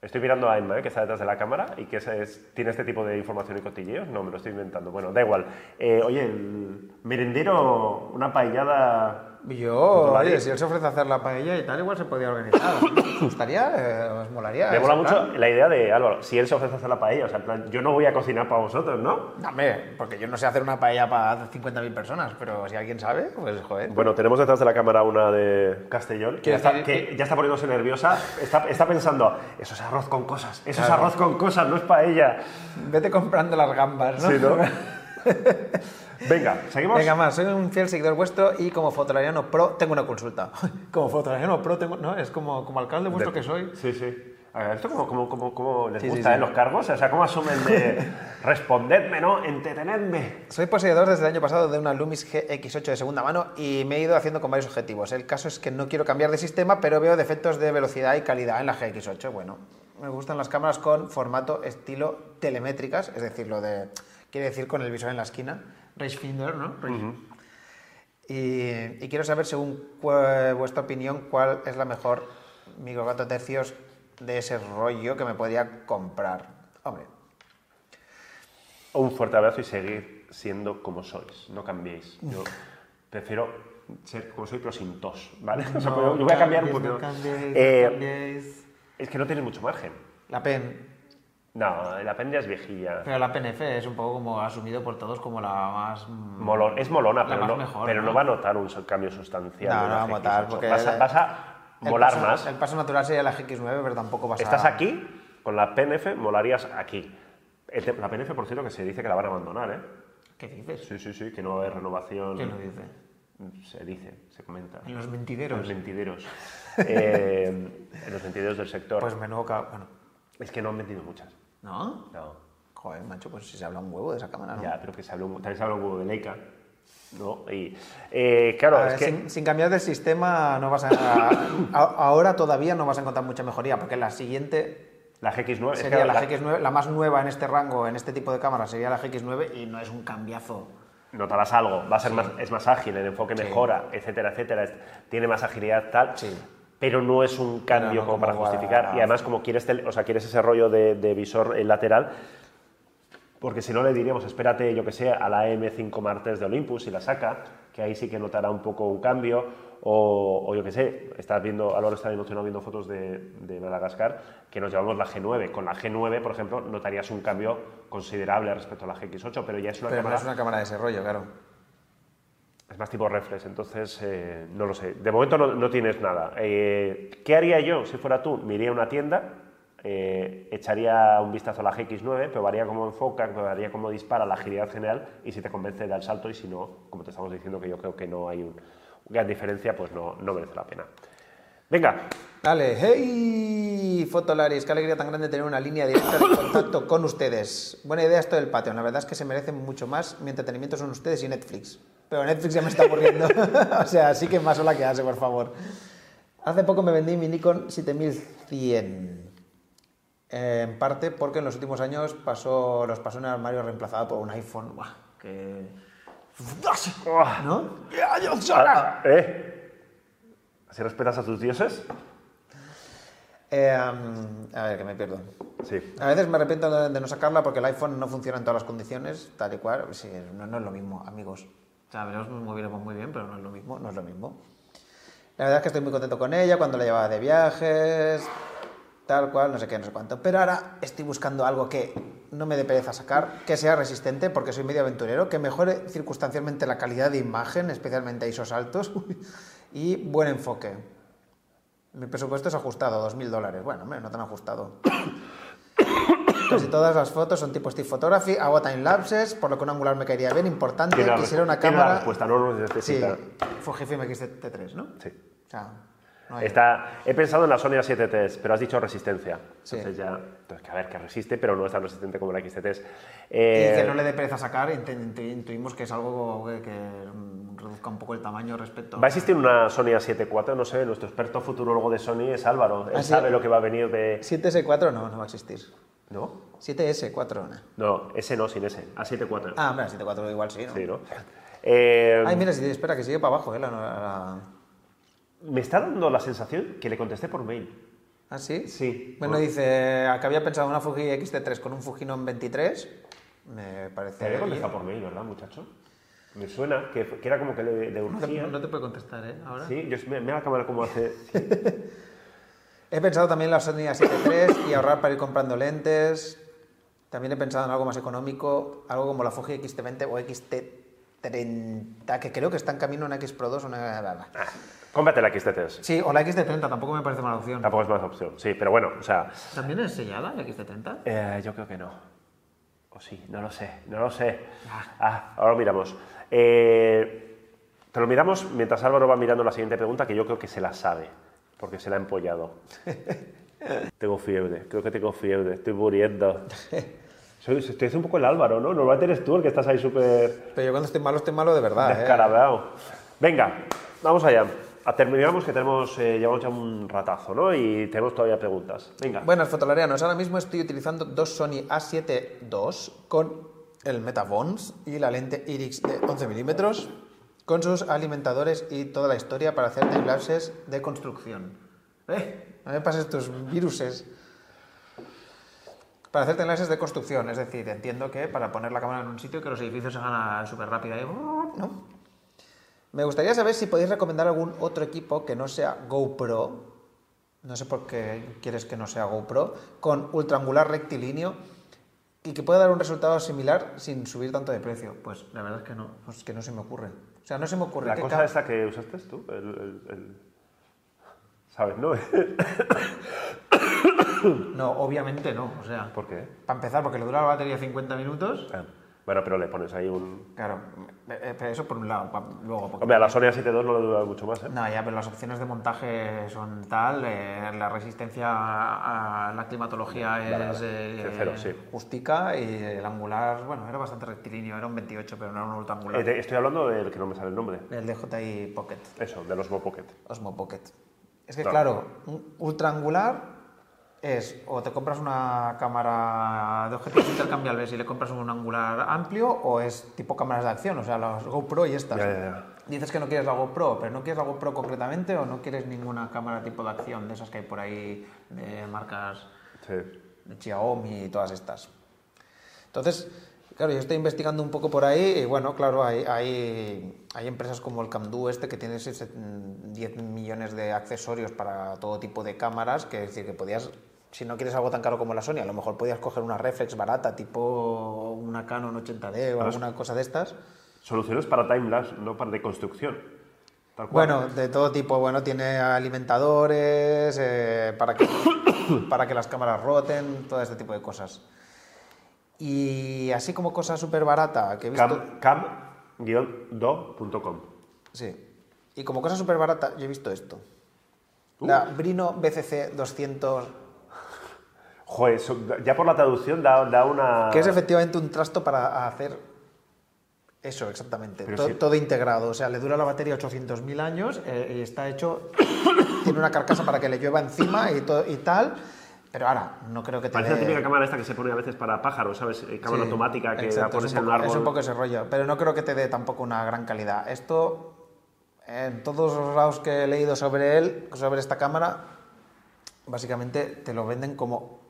Estoy mirando a Emma, ¿eh? que está detrás de la cámara y que es- tiene este tipo de información y cotilleos. No, me lo estoy inventando. Bueno, da igual. Eh, oye, el merendero, una paellada... Yo, oye, si él se ofrece a hacer la paella y tal, igual se podía organizar. ¿Os gustaría? Eh, ¿Os molaría? Me mola ese mucho plan? la idea de Álvaro, si él se ofrece a hacer la paella, o sea, en plan, yo no voy a cocinar para vosotros, ¿no? Hombre, porque yo no sé hacer una paella para 50.000 personas, pero si alguien sabe, pues joder. Bueno, tenemos detrás de la cámara una de Castellón, que, ya está, que ya está poniéndose nerviosa, está, está pensando, eso es arroz con cosas, eso es arroz con cosas, no es paella. Vete comprando las gambas, ¿no? Sí, ¿no? Venga, ¿seguimos? Venga, más, soy un fiel seguidor vuestro y como fotolariano pro tengo una consulta. como fotolariano pro tengo... No, es como, como alcalde vuestro que soy. Sí, sí. A ¿Esto cómo, cómo, cómo, cómo les Sí, sí, gusta sí. eh, los cargos? O sea, ¿cómo asumen de respondedme, no? Entretenedme. Soy poseedor desde el año pasado de una Lumix GX8 de segunda mano y me he ido haciendo con varios objetivos. El caso es que no quiero cambiar de sistema, pero veo defectos de velocidad y calidad en la GX8. Bueno, me gustan las cámaras con formato estilo telemétricas, es decir, lo de... Quiere decir con el visor en la esquina. Rangefinder, ¿no? y, y quiero saber, según vuestra opinión, cuál es la mejor micro 4 tercios de ese rollo que me podría comprar. Hombre, un fuerte abrazo y seguir siendo como sois. No cambiéis. Yo prefiero ser como soy, pero sin tos, ¿vale? O sea, yo voy a cambiar un poquito. Eh, es que no tiene mucho margen. La PEN. No, la ya es viejilla. Pero la PNF es un poco como asumido por todos como la más... mm, es molona, pero, no, mejor, pero ¿no? no va a notar un cambio sustancial. No, no la va a notar, GX8. porque Vas a, vas a el molar paso- más. El paso natural sería la GX9, pero tampoco vas a... Estás aquí, con la PNF, molarías aquí. El te- La PNF, por cierto, que se dice que la van a abandonar, ¿eh? ¿Qué dices? Sí, sí, sí, que no va a haber renovación. ¿Quién lo dice? Se dice, se comenta. En los En mentideros. los mentideros. Eh, en los mentideros del sector. Pues menudo... Bueno, es que no han vendido muchas. ¿No? No. Joder, macho, pues si se habla un huevo de esa cámara, ¿no? Ya, pero que se habla un, también se habla un huevo de Leica. ¿No? Y, eh, claro, es que. sin, sin cambiar de sistema no vas a, a- ahora todavía no vas a encontrar mucha mejoría porque la siguiente La GX9 es que sería la, GX9 la más nueva en este rango en este tipo de cámara sería la GX9 y no es un cambiazo notarás algo, va a ser más, es más ágil, el enfoque mejora, etcétera, etcétera, tiene más agilidad tal, Sí. Pero no es un cambio no como para justificar. para- Y además, como quieres, tel- o sea, quieres ese rollo de, de visor eh, lateral, porque si no le diríamos, espérate, yo que sé, a la M5 Martes de Olympus y la saca, que ahí sí que notará un poco un cambio, o, o yo que sé, estás viendo, Álvaro está emocionado viendo fotos de, de Madagascar, que nos llevamos la G9. Con la G9, por ejemplo, notarías un cambio considerable respecto a la GX8, pero ya es una pero no cámara es una cámara de ese rollo claro es más tipo reflex, entonces eh, no lo sé. De momento no, no tienes nada. Eh, ¿Qué haría yo si fuera tú? Me iría a una tienda, eh, echaría un vistazo a la GX9, probaría cómo enfoca, probaría cómo dispara la agilidad general y si te convence da el salto y si no, como te estamos diciendo que yo creo que no hay un, gran diferencia, pues no, no merece la pena. Venga, Dale, hey, Fotolaris, qué alegría tan grande tener una línea directa de contacto con ustedes. Buena idea esto del Patreon, la verdad es que se merecen mucho más. Mi entretenimiento son ustedes y Netflix. Pero Netflix ya me está aburriendo. o sea, sí que más hola que hace, por favor. Hace poco me vendí mi Nikon 7100. Eh, en parte porque en los últimos años pasó, los pasó en el armario reemplazado por un iPhone. Buah, que... ¿No? ah, ¿eh? ¿Si respetas a tus dioses? Eh, a ver, que me pierdo. Sí. A veces me arrepiento de, de no sacarla porque el iPhone no funciona en todas las condiciones, tal y cual. Sí, no, no es lo mismo, amigos. O sea, veremos muy bien, muy bien, pero no es lo mismo, no es lo mismo. La verdad es que estoy muy contento con ella cuando la llevaba de viajes, tal cual, no sé qué, no sé cuánto. Pero ahora estoy buscando algo que no me dé pereza sacar, que sea resistente, porque soy medio aventurero, que mejore circunstancialmente la calidad de imagen, especialmente a ISOs altos, y buen enfoque. Mi presupuesto es ajustado, 2.000 dólares. Bueno, hombre, no tan ajustado. Casi todas las fotos son tipo Steve Photography, hago time lapses, por lo que un angular me caería bien. Importante, Tiene la quisiera una tiene la cámara. respuesta, no lo Sí, necesita. Fujifilm X-T3, ¿no? Sí. No Está, he pensado en la Sony A7T, pero has dicho resistencia. Sí. Entonces ya, entonces, que a ver, que resiste, pero no es tan resistente como la XT3. Y Eh, que no le dé pereza sacar, intu- intu- intuimos que es algo que, que, reduzca un poco el tamaño respecto Va a existir una Sony A7 IV, no sé, nuestro experto futurólogo de Sony es Álvaro. Él Ah, sí. sabe lo que va a venir de... 7S4 no, no va a existir. ¿No? 7S4 no. No, ese no, sin ese. A7 IV. Ah, hombre, 7S4 igual sí, ¿no? Sí, ¿no? Eh, Ay, mira, espera, que sigue para abajo, ¿eh? La, la- Me está dando la sensación que le contesté por mail. ¿Ah, sí? Sí. Bueno, dice que había pensado una Fuji X-T3 con un Fujinon 23. Me parece... Te había contestado por mail, ¿verdad, muchacho? Me suena que, que era como que le, le urgía. No te puede contestar, ¿eh? Ahora. Sí, yo, me, me la cámara como hace... He pensado también en la Sony A7 III y ahorrar para ir comprando lentes. También he pensado en algo más económico, algo como la Fuji X-T20 o X-T30, que creo que está en camino una X Pro 2 o una... Ah, cómprate la XT3. Sí, o la X-T30, tampoco me parece mala opción. Tampoco es más opción. Sí, pero bueno, o sea... ¿También es sellada la X-T30? Eh, yo creo que no. O sí, no lo sé, no lo sé. Ah, ahora lo miramos. Eh, te lo miramos mientras Álvaro va mirando la siguiente pregunta, que yo creo que se la sabe, porque se la ha empollado. tengo fiebre, creo que tengo fiebre, estoy muriendo. Soy, estoy haciendo un poco el Álvaro, ¿no? Normalmente eres tú el que estás ahí súper Pero yo cuando estoy malo, estoy malo de verdad. ¿eh? descarabado. Venga, vamos allá. A terminamos que tenemos, eh, llevamos ya un ratazo, ¿no? Y tenemos todavía preguntas. Venga. Buenas fotolarianos, ahora mismo estoy utilizando dos Sony A7 II con el Metavons y la lente Irix de 11 milímetros con sus alimentadores y toda la historia para hacer timelapses de construcción. ¡Eh! No me pases tus viruses. Para hacer timelapses de construcción, es decir, entiendo que para poner la cámara en un sitio que los edificios se hagan súper rápido ahí, ¿no? Me gustaría saber si podéis recomendar algún otro equipo que no sea GoPro, no sé por qué quieres que no sea GoPro, con ultraangular rectilíneo y que pueda dar un resultado similar sin subir tanto de precio. Pues la verdad es que no, pues que no se me ocurre. O sea, no se me ocurre. La ¿Qué cosa esta que usaste tú, el... el- el- ¿Sabes, no? No, obviamente no. O sea, ¿Por qué? para empezar, porque le dura la batería 50 minutos. Ah, Bueno, pero le pones ahí un... Claro, eh, pero eso por un lado. pa- luego, porque- Hombre, a la Sony A7 II no le dura mucho más, ¿eh? No, ya, pero las opciones de montaje son tal, eh, la resistencia a la climatología es eh, cero, sí. justica y el angular, bueno, era bastante rectilíneo, era un 28, pero no era un ultra angular. Eh, estoy hablando del que no me sale el nombre. El DJI Pocket, Eso, del Osmo Pocket. Osmo Pocket. Es que Claro. claro, un ultra angular es o te compras una cámara de objetivos intercambiables y le compras un angular amplio o es tipo cámaras de acción, o sea, las GoPro y estas. Ya, ya, ya. Dices que no quieres la GoPro, pero no quieres la GoPro concretamente o no quieres ninguna cámara tipo de acción de esas que hay por ahí de marcas Sí. de Xiaomi y todas estas. Entonces, claro, yo estoy investigando un poco por ahí y bueno, claro, hay, hay, hay empresas como el Camdu este que tiene ese- 10 millones de accesorios para todo tipo de cámaras, que es decir, que podías, si no quieres algo tan caro como la Sony, a lo mejor podías coger una reflex barata, tipo una Canon 80D o alguna cosa de estas. Soluciones para timelapse, no para de construcción. Tal cual. Bueno, de todo tipo. Bueno, tiene alimentadores eh, para, que, para que las cámaras roten, todo este tipo de cosas. Y así como cosa súper barata que he visto... Cam, cam-do.com. Sí. Y como cosa súper barata, yo he visto esto. Uh. La Brino BCC 200, Joder, ya por la traducción da, da una... que es efectivamente un trasto para hacer eso, exactamente. Todo integrado. O sea, le dura la batería 800.000 años eh, y está hecho... tiene una carcasa para que le llueva encima y, to- y tal. Pero ahora, no creo que te Parece la dé- típica cámara esta que se pone a veces para pájaros, ¿sabes? Eh, Cámara Sí, automática que exacto, la pones en un árbol. Es un poco ese rollo, pero no creo que te dé tampoco una gran calidad. Esto, en todos los lados que he leído sobre él, sobre esta cámara, básicamente te lo venden como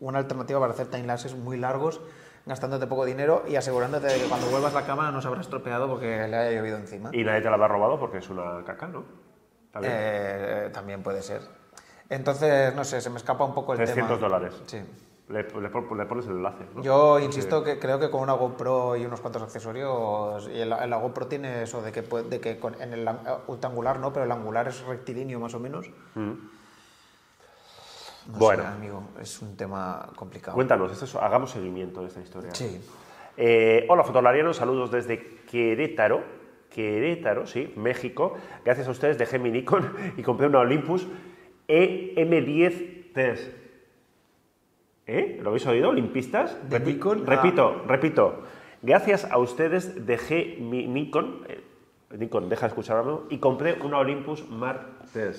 una alternativa para hacer timelapses muy largos, gastándote poco dinero y asegurándote de que cuando vuelvas la cámara no se habrá estropeado porque le haya llovido encima. Y nadie te la habrá robado porque es una caca, ¿no? También. Eh, también puede ser. Entonces, no sé, se me escapa un poco el 300 tema. dólares. Sí. Le, le pon- le pones el enlace, ¿no? Yo insisto que creo que con una GoPro y unos cuantos accesorios, y el- la GoPro tiene eso de que, de que con- en el an- ultra angular no, pero el angular es rectilíneo más o menos. No Bueno. sé, amigo, es un tema complicado. Cuéntanos, esto es- hagamos seguimiento de esta historia. Sí. Eh, hola, fotolarianos, saludos desde Querétaro. Querétaro, sí, México. Gracias a ustedes dejé mi Nikon y compré una Olympus E EM10 3. ¿Eh? ¿Lo habéis oído, olimpistas? ¿De Repi- Nikon? Ah. Repito, repito. Gracias a ustedes dejé mi Nikon, eh, Nikon, deja de escucharlo, y compré una Olympus Mark III.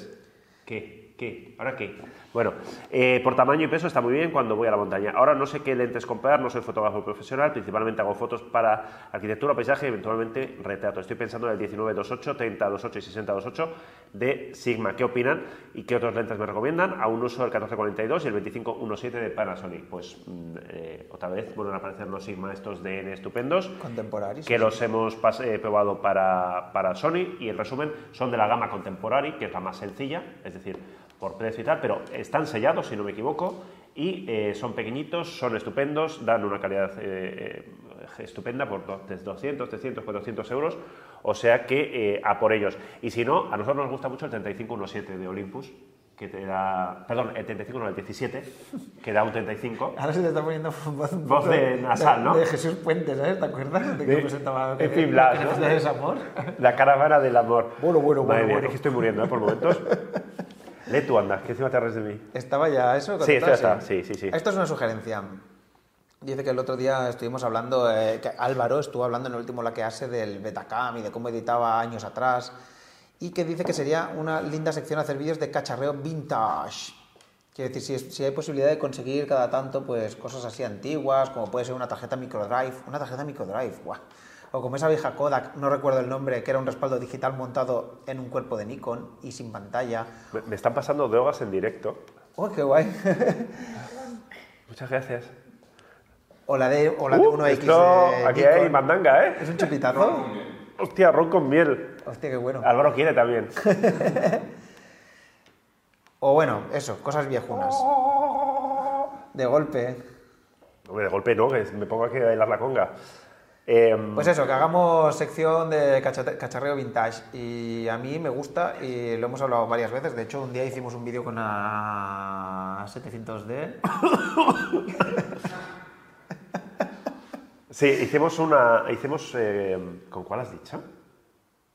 ¿Qué? ¿Qué? ¿Ahora qué? Bueno, eh, por tamaño y peso está muy bien cuando voy a la montaña. Ahora no sé qué lentes comprar, no soy fotógrafo profesional, principalmente hago fotos para arquitectura, paisaje y eventualmente retrato. Estoy pensando en el 19-28, 30-28 y 60-28 de Sigma. ¿Qué opinan y qué otros lentes me recomiendan? Aún uso el 1442 y el 25-17 de Panasonic. Pues mm, eh, otra vez vuelven a aparecer los Sigma estos DN estupendos Contemporáneos, que los hemos eh, probado para, para Sony y en resumen son de la gama Contemporary, que es la más sencilla, es decir, por precio y tal, pero están sellados, si no me equivoco, y eh, son pequeñitos, son estupendos, dan una calidad eh, eh, estupenda por do- desde 200, 300, 400 euros, o sea que eh, a por ellos. Y si no, a nosotros nos gusta mucho el 3517 de Olympus, que te da, perdón, el 35 no, el 17, que da un 35. Ahora se te está poniendo voz, Voz de nasal, ¿no? De Jesús Puentes, ¿sabes? ¿Te acuerdas? De que presentaba en fin, Blas, que ¿no? amor. La caravana del amor. Bueno, bueno, Madre bueno, mía, bueno. es que estoy muriendo ¿eh? por momentos. Lee tú, anda, que encima te ríes de mí. Estaba ya eso. Sí, esto ya está, sí, sí, sí. Esto es una sugerencia. Dice que el otro día estuvimos hablando, eh, que Álvaro estuvo hablando en el último La que hace del Betacam y de cómo editaba años atrás y que dice que sería una linda sección hacer vídeos de cacharreo vintage. Quiero decir, si, si hay posibilidad de conseguir cada tanto pues cosas así antiguas, como puede ser una tarjeta microdrive, una tarjeta microdrive, guau. O como esa vieja Kodak, no recuerdo el nombre, que era un respaldo digital montado en un cuerpo de Nikon y sin pantalla. Me, me están pasando drogas en directo. ¡Oh, qué guay! Muchas gracias. O la de, o la de Uh, 1X. esto- de aquí Nikon. hay mandanga, ¿eh? ¿Es un chupitazo? Hostia, ron con miel. Hostia, qué bueno. Álvaro quiere también. O bueno, eso, cosas viejunas. De golpe. Hombre, de golpe no, que me pongo aquí a bailar la conga. Eh, Pues eso, que hagamos sección de cacharreo vintage. Y a mí me gusta y lo hemos hablado varias veces. De hecho, un día hicimos un vídeo con la 700D. sí, hicimos una. Hicimos. eh, ¿Con cuál has dicho?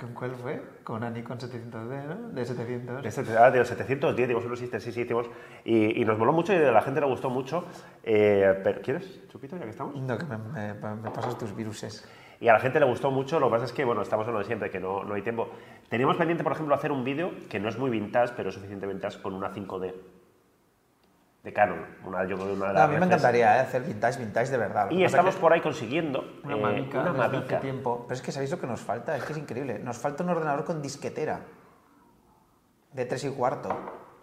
¿Con cuál fue? Con una Nikon 700D, ¿no? De 700. De, ah, de los 710, digo, solo existe, sí, sí, hicimos. Y, y nos moló mucho y a la gente le gustó mucho. Eh, pero, ¿Quieres, Chupito, ya que estamos? No, que me, me- me pasas tus viruses. Y a la gente le gustó mucho, lo que pasa es que, bueno, estamos en lo de siempre, que no, no hay tiempo. Teníamos pendiente, por ejemplo, hacer un vídeo que no es muy vintage, pero es suficiente vintage con una 5D de Canon. Una, yo creo una de No, las a mí me encantaría ¿eh? hacer vintage, vintage de verdad. Lo Y estamos que- por ahí consiguiendo Una eh, Mavica, una Mavica. tiempo. Pero es que ¿sabéis lo que nos falta? Es que es increíble. Nos falta un ordenador con disquetera. De tres y cuarto.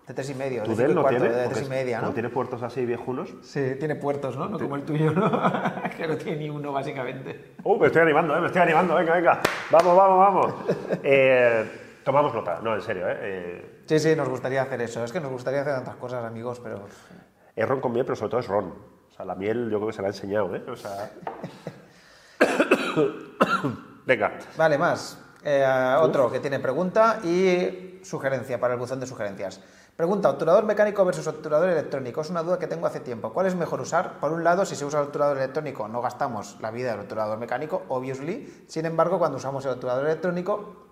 De tres y medio. ¿Tu de cinco y no cuarto, tiene? De tres y media, ¿no? tiene puertos así viejunos. Sí, tiene puertos, ¿no? No como el tuyo, ¿no? que no tiene ni uno, básicamente. Uh, me estoy animando, eh, me estoy animando, venga, venga. Vamos, vamos, vamos. Eh, tomamos nota, no, en serio, ¿eh? eh Sí, sí, nos gustaría hacer eso. Es que nos gustaría hacer tantas cosas, amigos, pero... es ron con miel, pero sobre todo es ron. O sea, la miel yo creo que se la ha enseñado, ¿eh? O sea... venga. Vale, más. Eh, otro que tiene pregunta y sugerencia para el buzón de sugerencias. Pregunta, obturador mecánico versus obturador electrónico. Es una duda que tengo hace tiempo. ¿Cuál es mejor usar? Por un lado, si se usa el obturador electrónico, no gastamos la vida del obturador mecánico, obviously. Sin embargo, cuando usamos el obturador electrónico,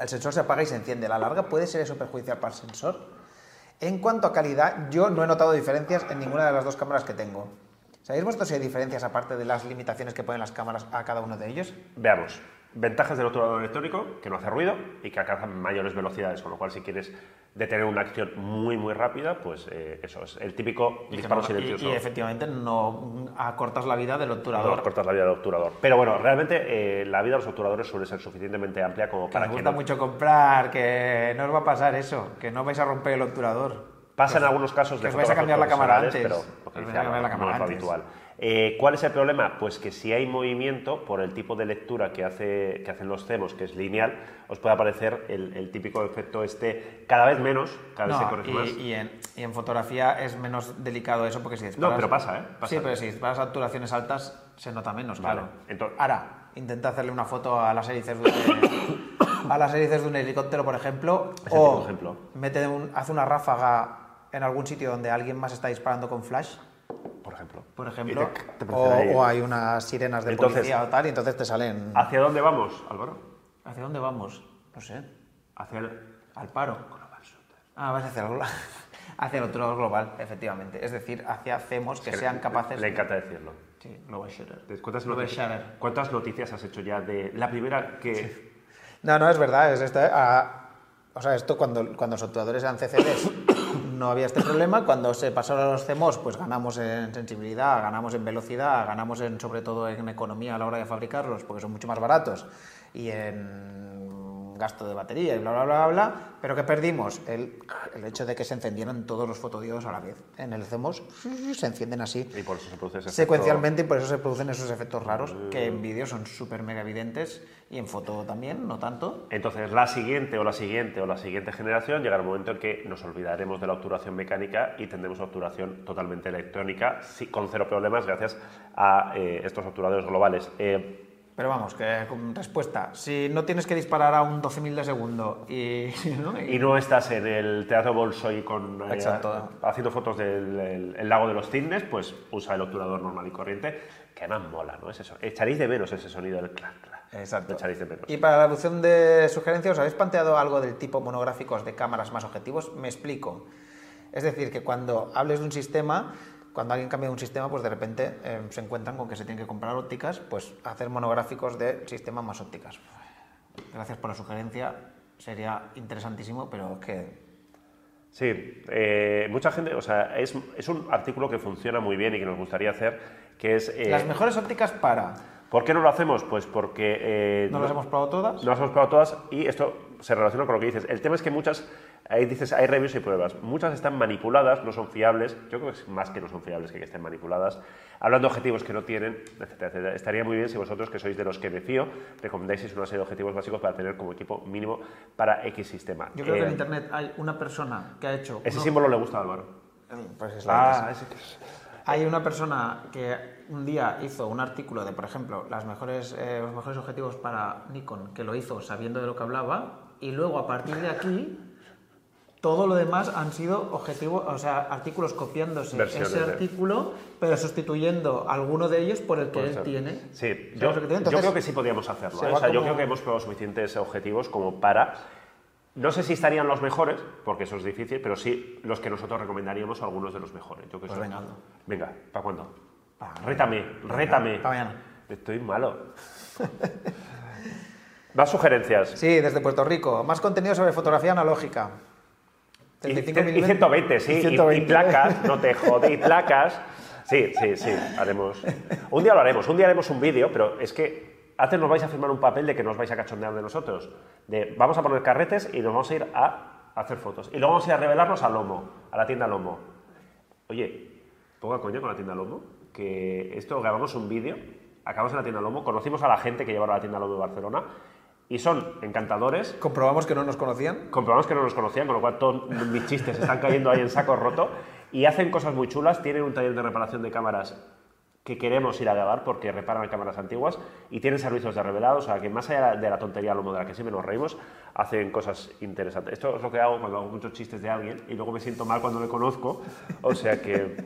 el sensor se apaga y se enciende. La larga puede ser eso perjudicial para el sensor. En cuanto a calidad, yo no he notado diferencias en ninguna de las dos cámaras que tengo. ¿Sabéis vosotros si hay diferencias aparte de las limitaciones que ponen las cámaras a cada uno de ellos? Veamos. Ventajas del obturador electrónico, que no hace ruido y que alcanza mayores velocidades, con lo cual si quieres detener una acción muy, muy rápida, pues eh, eso es el típico disparo y, silencioso. y efectivamente no acortas la vida del obturador. No cortas la vida del obturador. Pero bueno, realmente eh, la vida de los obturadores suele ser suficientemente amplia como Que para nos que gusta no... mucho comprar, que no os va a pasar eso, que no vais a romper el obturador. Pasa en algunos casos que de os vais a cambiar la cámara antes. pero lo que Os dice vais a cambiar la Álvaro, cámara no es lo habitual. Eh, ¿Cuál es el problema? Pues que si hay movimiento por el tipo de lectura que, hace, que hacen los CEMOS, que es lineal, os puede aparecer el, el típico efecto este cada vez menos, cada vez se corrige y, más. y en, y en fotografía es menos delicado eso porque si disparas... No, pero pasa, ¿eh? Pasa. Sí, pero si disparas a altas se nota menos, Vale, claro. entonces- Ahora, intenta hacerle una foto a las hélices de un, a las hélices de un helicóptero, por ejemplo, o ejemplo. mete un, hace una ráfaga en algún sitio donde alguien más está disparando con flash, Por ejemplo. por ejemplo, te- te o, o hay unas sirenas de Entonces- policía o tal, y entonces te salen... ¿Hacia dónde vamos, Álvaro? ¿Hacia dónde vamos? No sé. Hacia el... Al paro. Ah, vas hacia el, glo- hacia el otro global, efectivamente. Es decir, hacia CEMOS que sean capaces... Le encanta decirlo. Sí, global shooter. ¿Cuántas, Global noticias, shutter. ¿Cuántas noticias has hecho ya de la primera que... No, no, es verdad. Es esto, ¿eh? Ah, o sea, esto cuando, cuando los obturadores eran CCDs no había este problema. Cuando se pasaron a los CMOS, pues ganamos en sensibilidad, ganamos en velocidad, ganamos en, sobre todo en economía a la hora de fabricarlos, porque son mucho más baratos, y en gasto de batería y bla, bla, bla, bla, pero que perdimos el, el hecho de que se encendieran todos los fotodiodos a la vez. En el CMOS se encienden así Y por eso se produce ese efecto- secuencialmente y por eso se producen esos efectos raros que en vídeo son súper mega evidentes y en foto también, no tanto. Entonces, la siguiente o la siguiente o la siguiente generación llegará un momento en que nos olvidaremos de la obturación mecánica y tendremos obturación totalmente electrónica, con cero problemas, gracias a eh, estos obturadores globales. Eh, Pero vamos, que con respuesta, si no tienes que disparar a un 12.000 de segundo y, ¿no? y- y no estás en el Teatro Bolshoi con, eh, haciendo fotos del el- el lago de los cisnes, pues usa el obturador normal y corriente, que además mola, ¿no? Es eso. Echaréis de menos ese sonido del clac, clac. Exacto. Echaréis de menos. Y para la opción de sugerencias, ¿os habéis planteado algo del tipo monográficos de cámaras más objetivos? Me explico. Es decir, que cuando hables de un sistema, cuando alguien cambia un sistema, pues de repente eh, se encuentran con que se tienen que comprar ópticas, pues hacer monográficos de sistemas más ópticas. Gracias por la sugerencia, sería interesantísimo, pero es que Sí, eh, mucha gente, o sea, es, es un artículo que funciona muy bien y que nos gustaría hacer, que es... eh, las mejores ópticas para... ¿Por qué no lo hacemos? Pues porque... eh, ¿No las hemos probado todas? No las hemos probado todas y esto se relaciona con lo que dices. El tema es que muchas, ahí dices, hay reviews y pruebas. Muchas están manipuladas, no son fiables. Yo creo que es más que no son fiables que que estén manipuladas. Hablando de objetivos que no tienen, etcétera, etcétera. Estaría muy bien si vosotros, que sois de los que me fío, recomendáis una serie de objetivos básicos para tener como equipo mínimo para X sistema. Yo creo que Eh, en internet hay una persona que ha hecho. Ese uno- símbolo le gusta a Álvaro. Pues es la Ah, ese que es- Hay una persona que un día hizo un artículo de, por ejemplo, las mejores, eh, los mejores objetivos para Nikon, que lo hizo sabiendo de lo que hablaba, y luego a partir de aquí todo lo demás han sido objetivos, o sea, artículos copiándose Versiones ese de- artículo, pero sustituyendo alguno de ellos por el que Puede él ser. tiene. Sí, ¿Sabes yo, que te digo? yo Entonces, creo que sí podríamos hacerlo. se ¿eh? O sea, yo como- creo que hemos probado suficientes objetivos como para. No sé si estarían los mejores, porque eso es difícil, pero sí los que nosotros recomendaríamos algunos de los mejores. Yo que Pues venga. Venga, ¿para cuándo? Pa- rétame, rétame. pa' mañana. Estoy malo. Más sugerencias. Sí, desde Puerto Rico. Más contenido sobre fotografía analógica. Y, 35 y milímetros. 120, sí. Y Y, 120. y placas, no te jode, y placas. Sí, sí, sí, haremos. Un día lo haremos, un día haremos un vídeo, pero es que antes nos vais a firmar un papel de que nos vais a cachondear de nosotros. De vamos a poner carretes y nos vamos a ir a hacer fotos. Y luego vamos a ir a revelarnos a Lomo, a la tienda Lomo. Oye, poca coña con la tienda Lomo, que esto grabamos un vídeo, acabamos en la tienda Lomo, conocimos a la gente que llevaba la tienda Lomo de Barcelona y son encantadores, Comprobamos que no nos conocían. comprobamos que no nos conocían, con lo cual todos mis chistes están cayendo ahí en saco roto y hacen cosas muy chulas, tienen un taller de reparación de cámaras que queremos ir a grabar porque reparan cámaras antiguas y tienen servicios de revelado, o sea que más allá de la tontería lo de la que siempre nos reímos, hacen cosas interesantes. Esto es lo que hago cuando hago muchos chistes de alguien y luego me siento mal cuando le conozco, o sea que...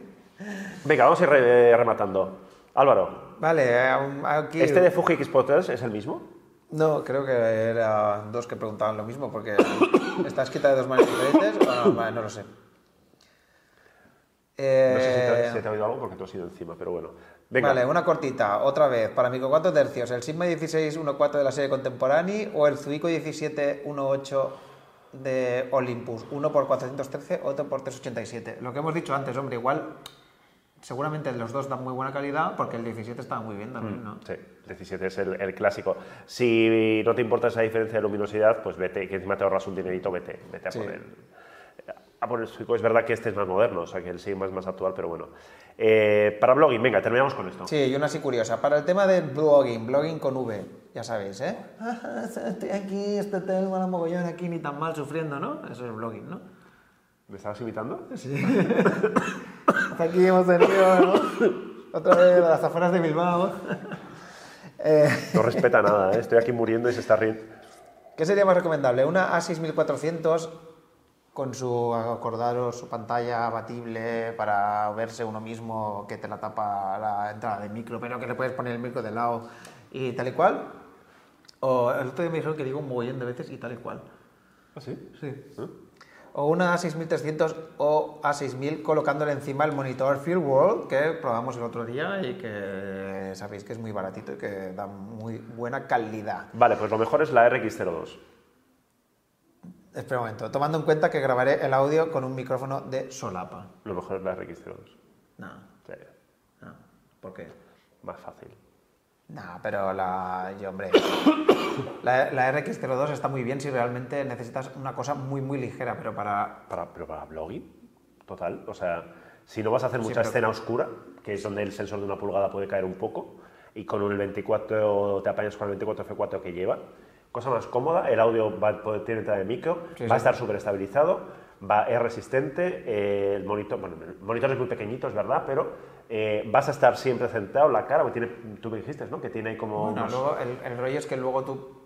Venga, vamos a ir re- rematando. Álvaro, Vale, eh, aquí. ¿este de Fuji X-Spotters es el mismo? No, creo que eran dos que preguntaban lo mismo, porque está escrita de dos maneras diferentes. o no, vale, no lo sé. No sé si Eh, te, si te ha oído algo porque tú has ido encima, pero bueno. Venga. Vale, una cortita, otra vez. Para micro 4 tercios, ¿el Sigma 1614 de la serie Contemporánea o el Zuico 1718 de Olympus? Uno por 413, otro por 387. Lo que hemos dicho antes, hombre, igual seguramente los dos dan muy buena calidad porque el 17 estaba muy bien también, ¿no? Sí, 17 es el, el clásico. Si no te importa esa diferencia de luminosidad, pues vete, que encima te ahorras un dinerito, vete, vete a Sí. por el. A por el Suico. Es verdad que este es más moderno, o sea que el Sigma es más actual, pero bueno. Eh, para blogging, venga, terminamos con esto. Sí, y una así curiosa. Para el tema del blogging, blogging con V, ya sabéis, ¿eh? Estoy aquí, este hotel, mala mogollón, aquí ni tan mal sufriendo, ¿no? Eso es blogging, ¿no? ¿Me estabas imitando? Sí. Hasta aquí hemos tenido, ¿no? Otra vez a las afueras de Bilbao. Eh, No respeta nada, ¿eh? estoy aquí muriendo y se está riendo. ¿Qué sería más recomendable? ¿Una A6400 con su, acordaros, su pantalla abatible para verse uno mismo que te la tapa la entrada de micro, pero que le puedes poner el micro de lado y tal y cual? O el otro día me dijeron que digo un mogollón de veces y tal y cual. ¿Ah, sí? Sí. ¿Eh? O una A6300 o A6000 colocándole encima el monitor Field World que probamos el otro día y que sabéis que es muy baratito y que da muy buena calidad. Vale, pues lo mejor es la RX02. Espera un momento, tomando en cuenta que grabaré el audio con un micrófono de solapa. Lo mejor es la RX02. No, Sí, no. ¿Por qué? más fácil. No, pero la. Yo, hombre. La, la RX02 está muy bien si realmente necesitas una cosa muy, muy ligera, pero para. Para, pero para blogging, total. O sea, si no vas a hacer mucha pero- escena oscura, que es donde el sensor de una pulgada puede caer un poco, y con el 24 te apañas con el 24 F4 que lleva, cosa más cómoda, el audio va a poder, tiene entrada de micro, Sí, va a sí. estar súper estabilizado, va, es resistente, eh, el monitor, bueno, el monitor es muy pequeñito, es verdad, pero eh, vas a estar siempre centrado en la cara, porque tiene, tú me dijiste, ¿no? Que tiene ahí como Bueno, unos- luego el, el rollo es que luego tú.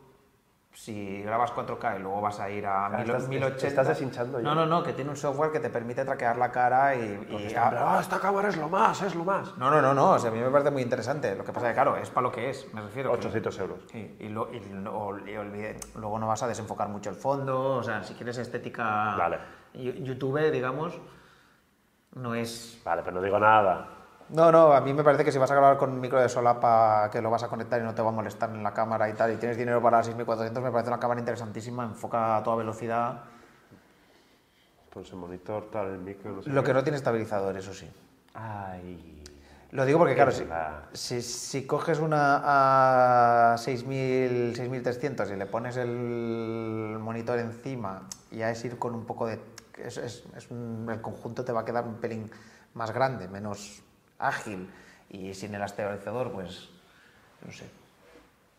Si grabas 4K y luego vas a ir a estás- 1080. te estás deshinchando ya. No, no, no, que tiene un software que te permite traquear la cara y. y- Está "Ah, esta cámara es lo más, es lo más. no, no, no, no, o sea, a mí me parece muy interesante. Lo que pasa es que, claro, es para lo que es, me refiero. que- 800 euros. Sí, y, lo- y lo- y olvide- luego no vas a desenfocar mucho el fondo, o sea, si quieres estética Vale. YouTube, digamos, no es... Vale, pero no digo nada. No, no, a mí me parece que si vas a grabar con un micro de solapa que lo vas a conectar y no te va a molestar en la cámara y tal, y tienes dinero para 6400, me parece una cámara interesantísima, enfoca a toda velocidad. Pues el monitor, tal, el micro, no sé Lo qué. que no tiene estabilizador, eso sí. Ay. Lo digo porque, claro, si, si, si coges una a 6.000, 6.300 y le pones el monitor encima, ya es ir con un poco de... Es, es- es un- el conjunto te va a quedar un pelín más grande, menos ágil. Y sin el estabilizador, pues, no sé.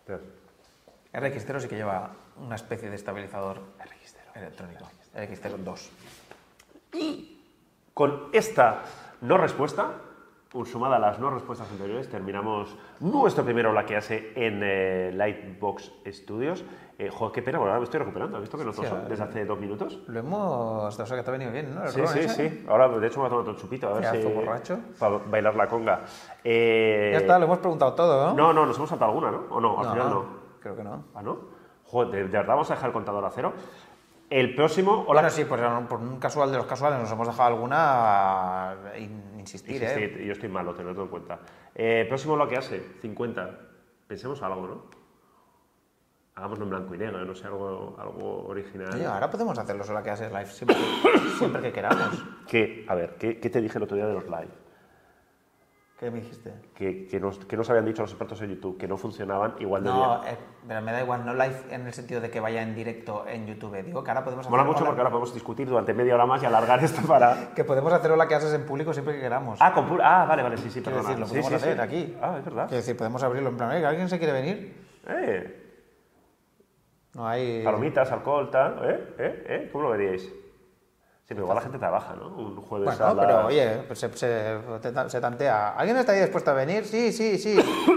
Pero- RX0 sí que lleva una especie de estabilizador electrónico. RX0 2. Con esta no respuesta, sumada a las no respuestas anteriores, terminamos nuestro primer hace en eh, Lightbox Studios. Eh, joder, qué pena, bueno, ahora me estoy recuperando. ¿Has visto que no Sí, toso ahora- desde hace dos minutos? Lo hemos... O sea, que te ha venido bien, ¿no? El Sí, sí, ese. sí. Ahora, de hecho, me voy a tomar otro chupito. A ver si... borracho. Para bailar la conga. Eh, Ya está, lo hemos preguntado todo, ¿no? No, no, nos hemos saltado alguna, ¿no? ¿O no? Al final no. Creo que no. ¿Ah, no? Joder, de, verdad vamos a dejar el contador a cero. El próximo... Hola, Bueno, sí, por, por un casual de los casuales nos hemos dejado alguna in- insistir, Sí, ¿eh? sí, yo estoy malo, tenedlo en cuenta. Eh, próximo lo que hace, 50. Pensemos algo, ¿no? Hagámoslo en blanco y negro, no sé, algo, algo original. Oye, ahora podemos hacerlo solo que haces live siempre, siempre que queramos. Que, a ver, ¿qué, qué te dije el otro día de los live? ¿Qué me dijiste? Que, que, nos, que nos habían dicho los expertos en YouTube que no funcionaban igual de No, bien. eh, pero me da igual, no live en el sentido de que vaya en directo en YouTube. Digo que ahora podemos hacer Mola mucho porque ahora podemos discutir durante media hora más y alargar esto para... que podemos hacer la que haces en público siempre que queramos. Ah, con ah vale, vale, sí, sí, perdona. decir, lo Sí, podemos sí, hacer sí. aquí. Ah, es verdad. Quiero decir, podemos abrirlo en plan, "Oiga, ¿alguien se quiere venir? Eh, No hay... palomitas, alcohol, tal, ¿eh? ¿Eh? ¿Eh? ¿Cómo lo veríais? Sí, pero igual la gente trabaja, ¿no? Un jueves Bueno, a las... pero oye, pues se, se, se tantea. ¿Alguien está ahí dispuesto a venir? Sí, sí, sí.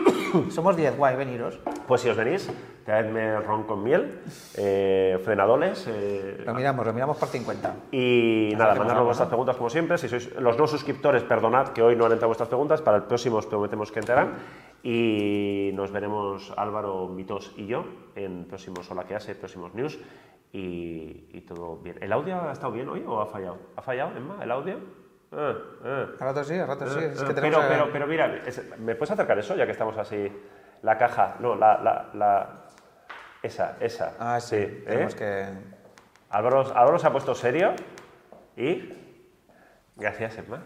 Somos 10, guay, veniros. Pues si os venís, traedme ron con miel, eh, frenadoles... eh, Lo miramos, lo miramos por 50. Y nada, hacemos mandarnos algo, vuestras preguntas como siempre. Si sois los no suscriptores, perdonad que hoy no han entrado vuestras preguntas. Para el próximo os prometemos que entrarán. Y nos veremos Álvaro, Mitos y yo en próximos Hola que hace, próximos news. Y, y todo bien. ¿El audio ha estado bien hoy o ha fallado? ¿Ha fallado, Emma, el audio? Ah, ah. A rato sí, a rato sí. Es que pero, mira, es- ¿me puedes acercar eso ya que estamos así? La caja, no, la... la, la- esa, esa. Ah, sí, ¿eh? tenemos que... Álvaro, Álvaro se ha puesto serio y... Gracias, Emma.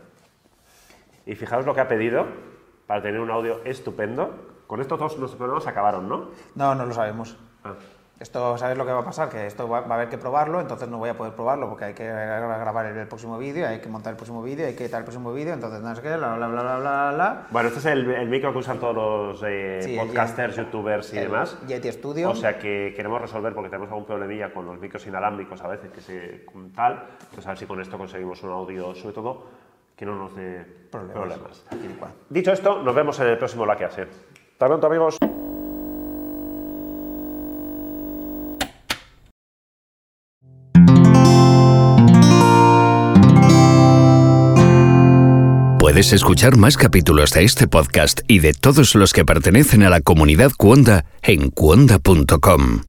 Y fijaos lo que ha pedido para tener un audio estupendo. Con estos dos nuestros problemas acabaron, ¿no? No, no lo sabemos. Ah. Esto, ¿sabes lo que va a pasar? Que esto va, va a haber que probarlo, entonces no voy a poder probarlo porque hay que gra- grabar el, el próximo vídeo, hay que montar el próximo vídeo, hay que editar el próximo vídeo, entonces no sé qué, bla, bla, bla, bla, bla, bla. Bueno, este es el, el micro que usan todos los eh, Sí, el podcasters, youtubers y el demás. Yeti Studio. O sea que queremos resolver porque tenemos algún problemilla con los micros inalámbricos a veces, que se tal. Entonces a ver si con esto conseguimos un audio, sobre todo, que no nos dé Problemas. Dicho esto, nos vemos en el próximo La que hace. Hasta pronto, amigos. Puedes escuchar más capítulos de este podcast y de todos los que pertenecen a la comunidad Cuonda en cuonda.com.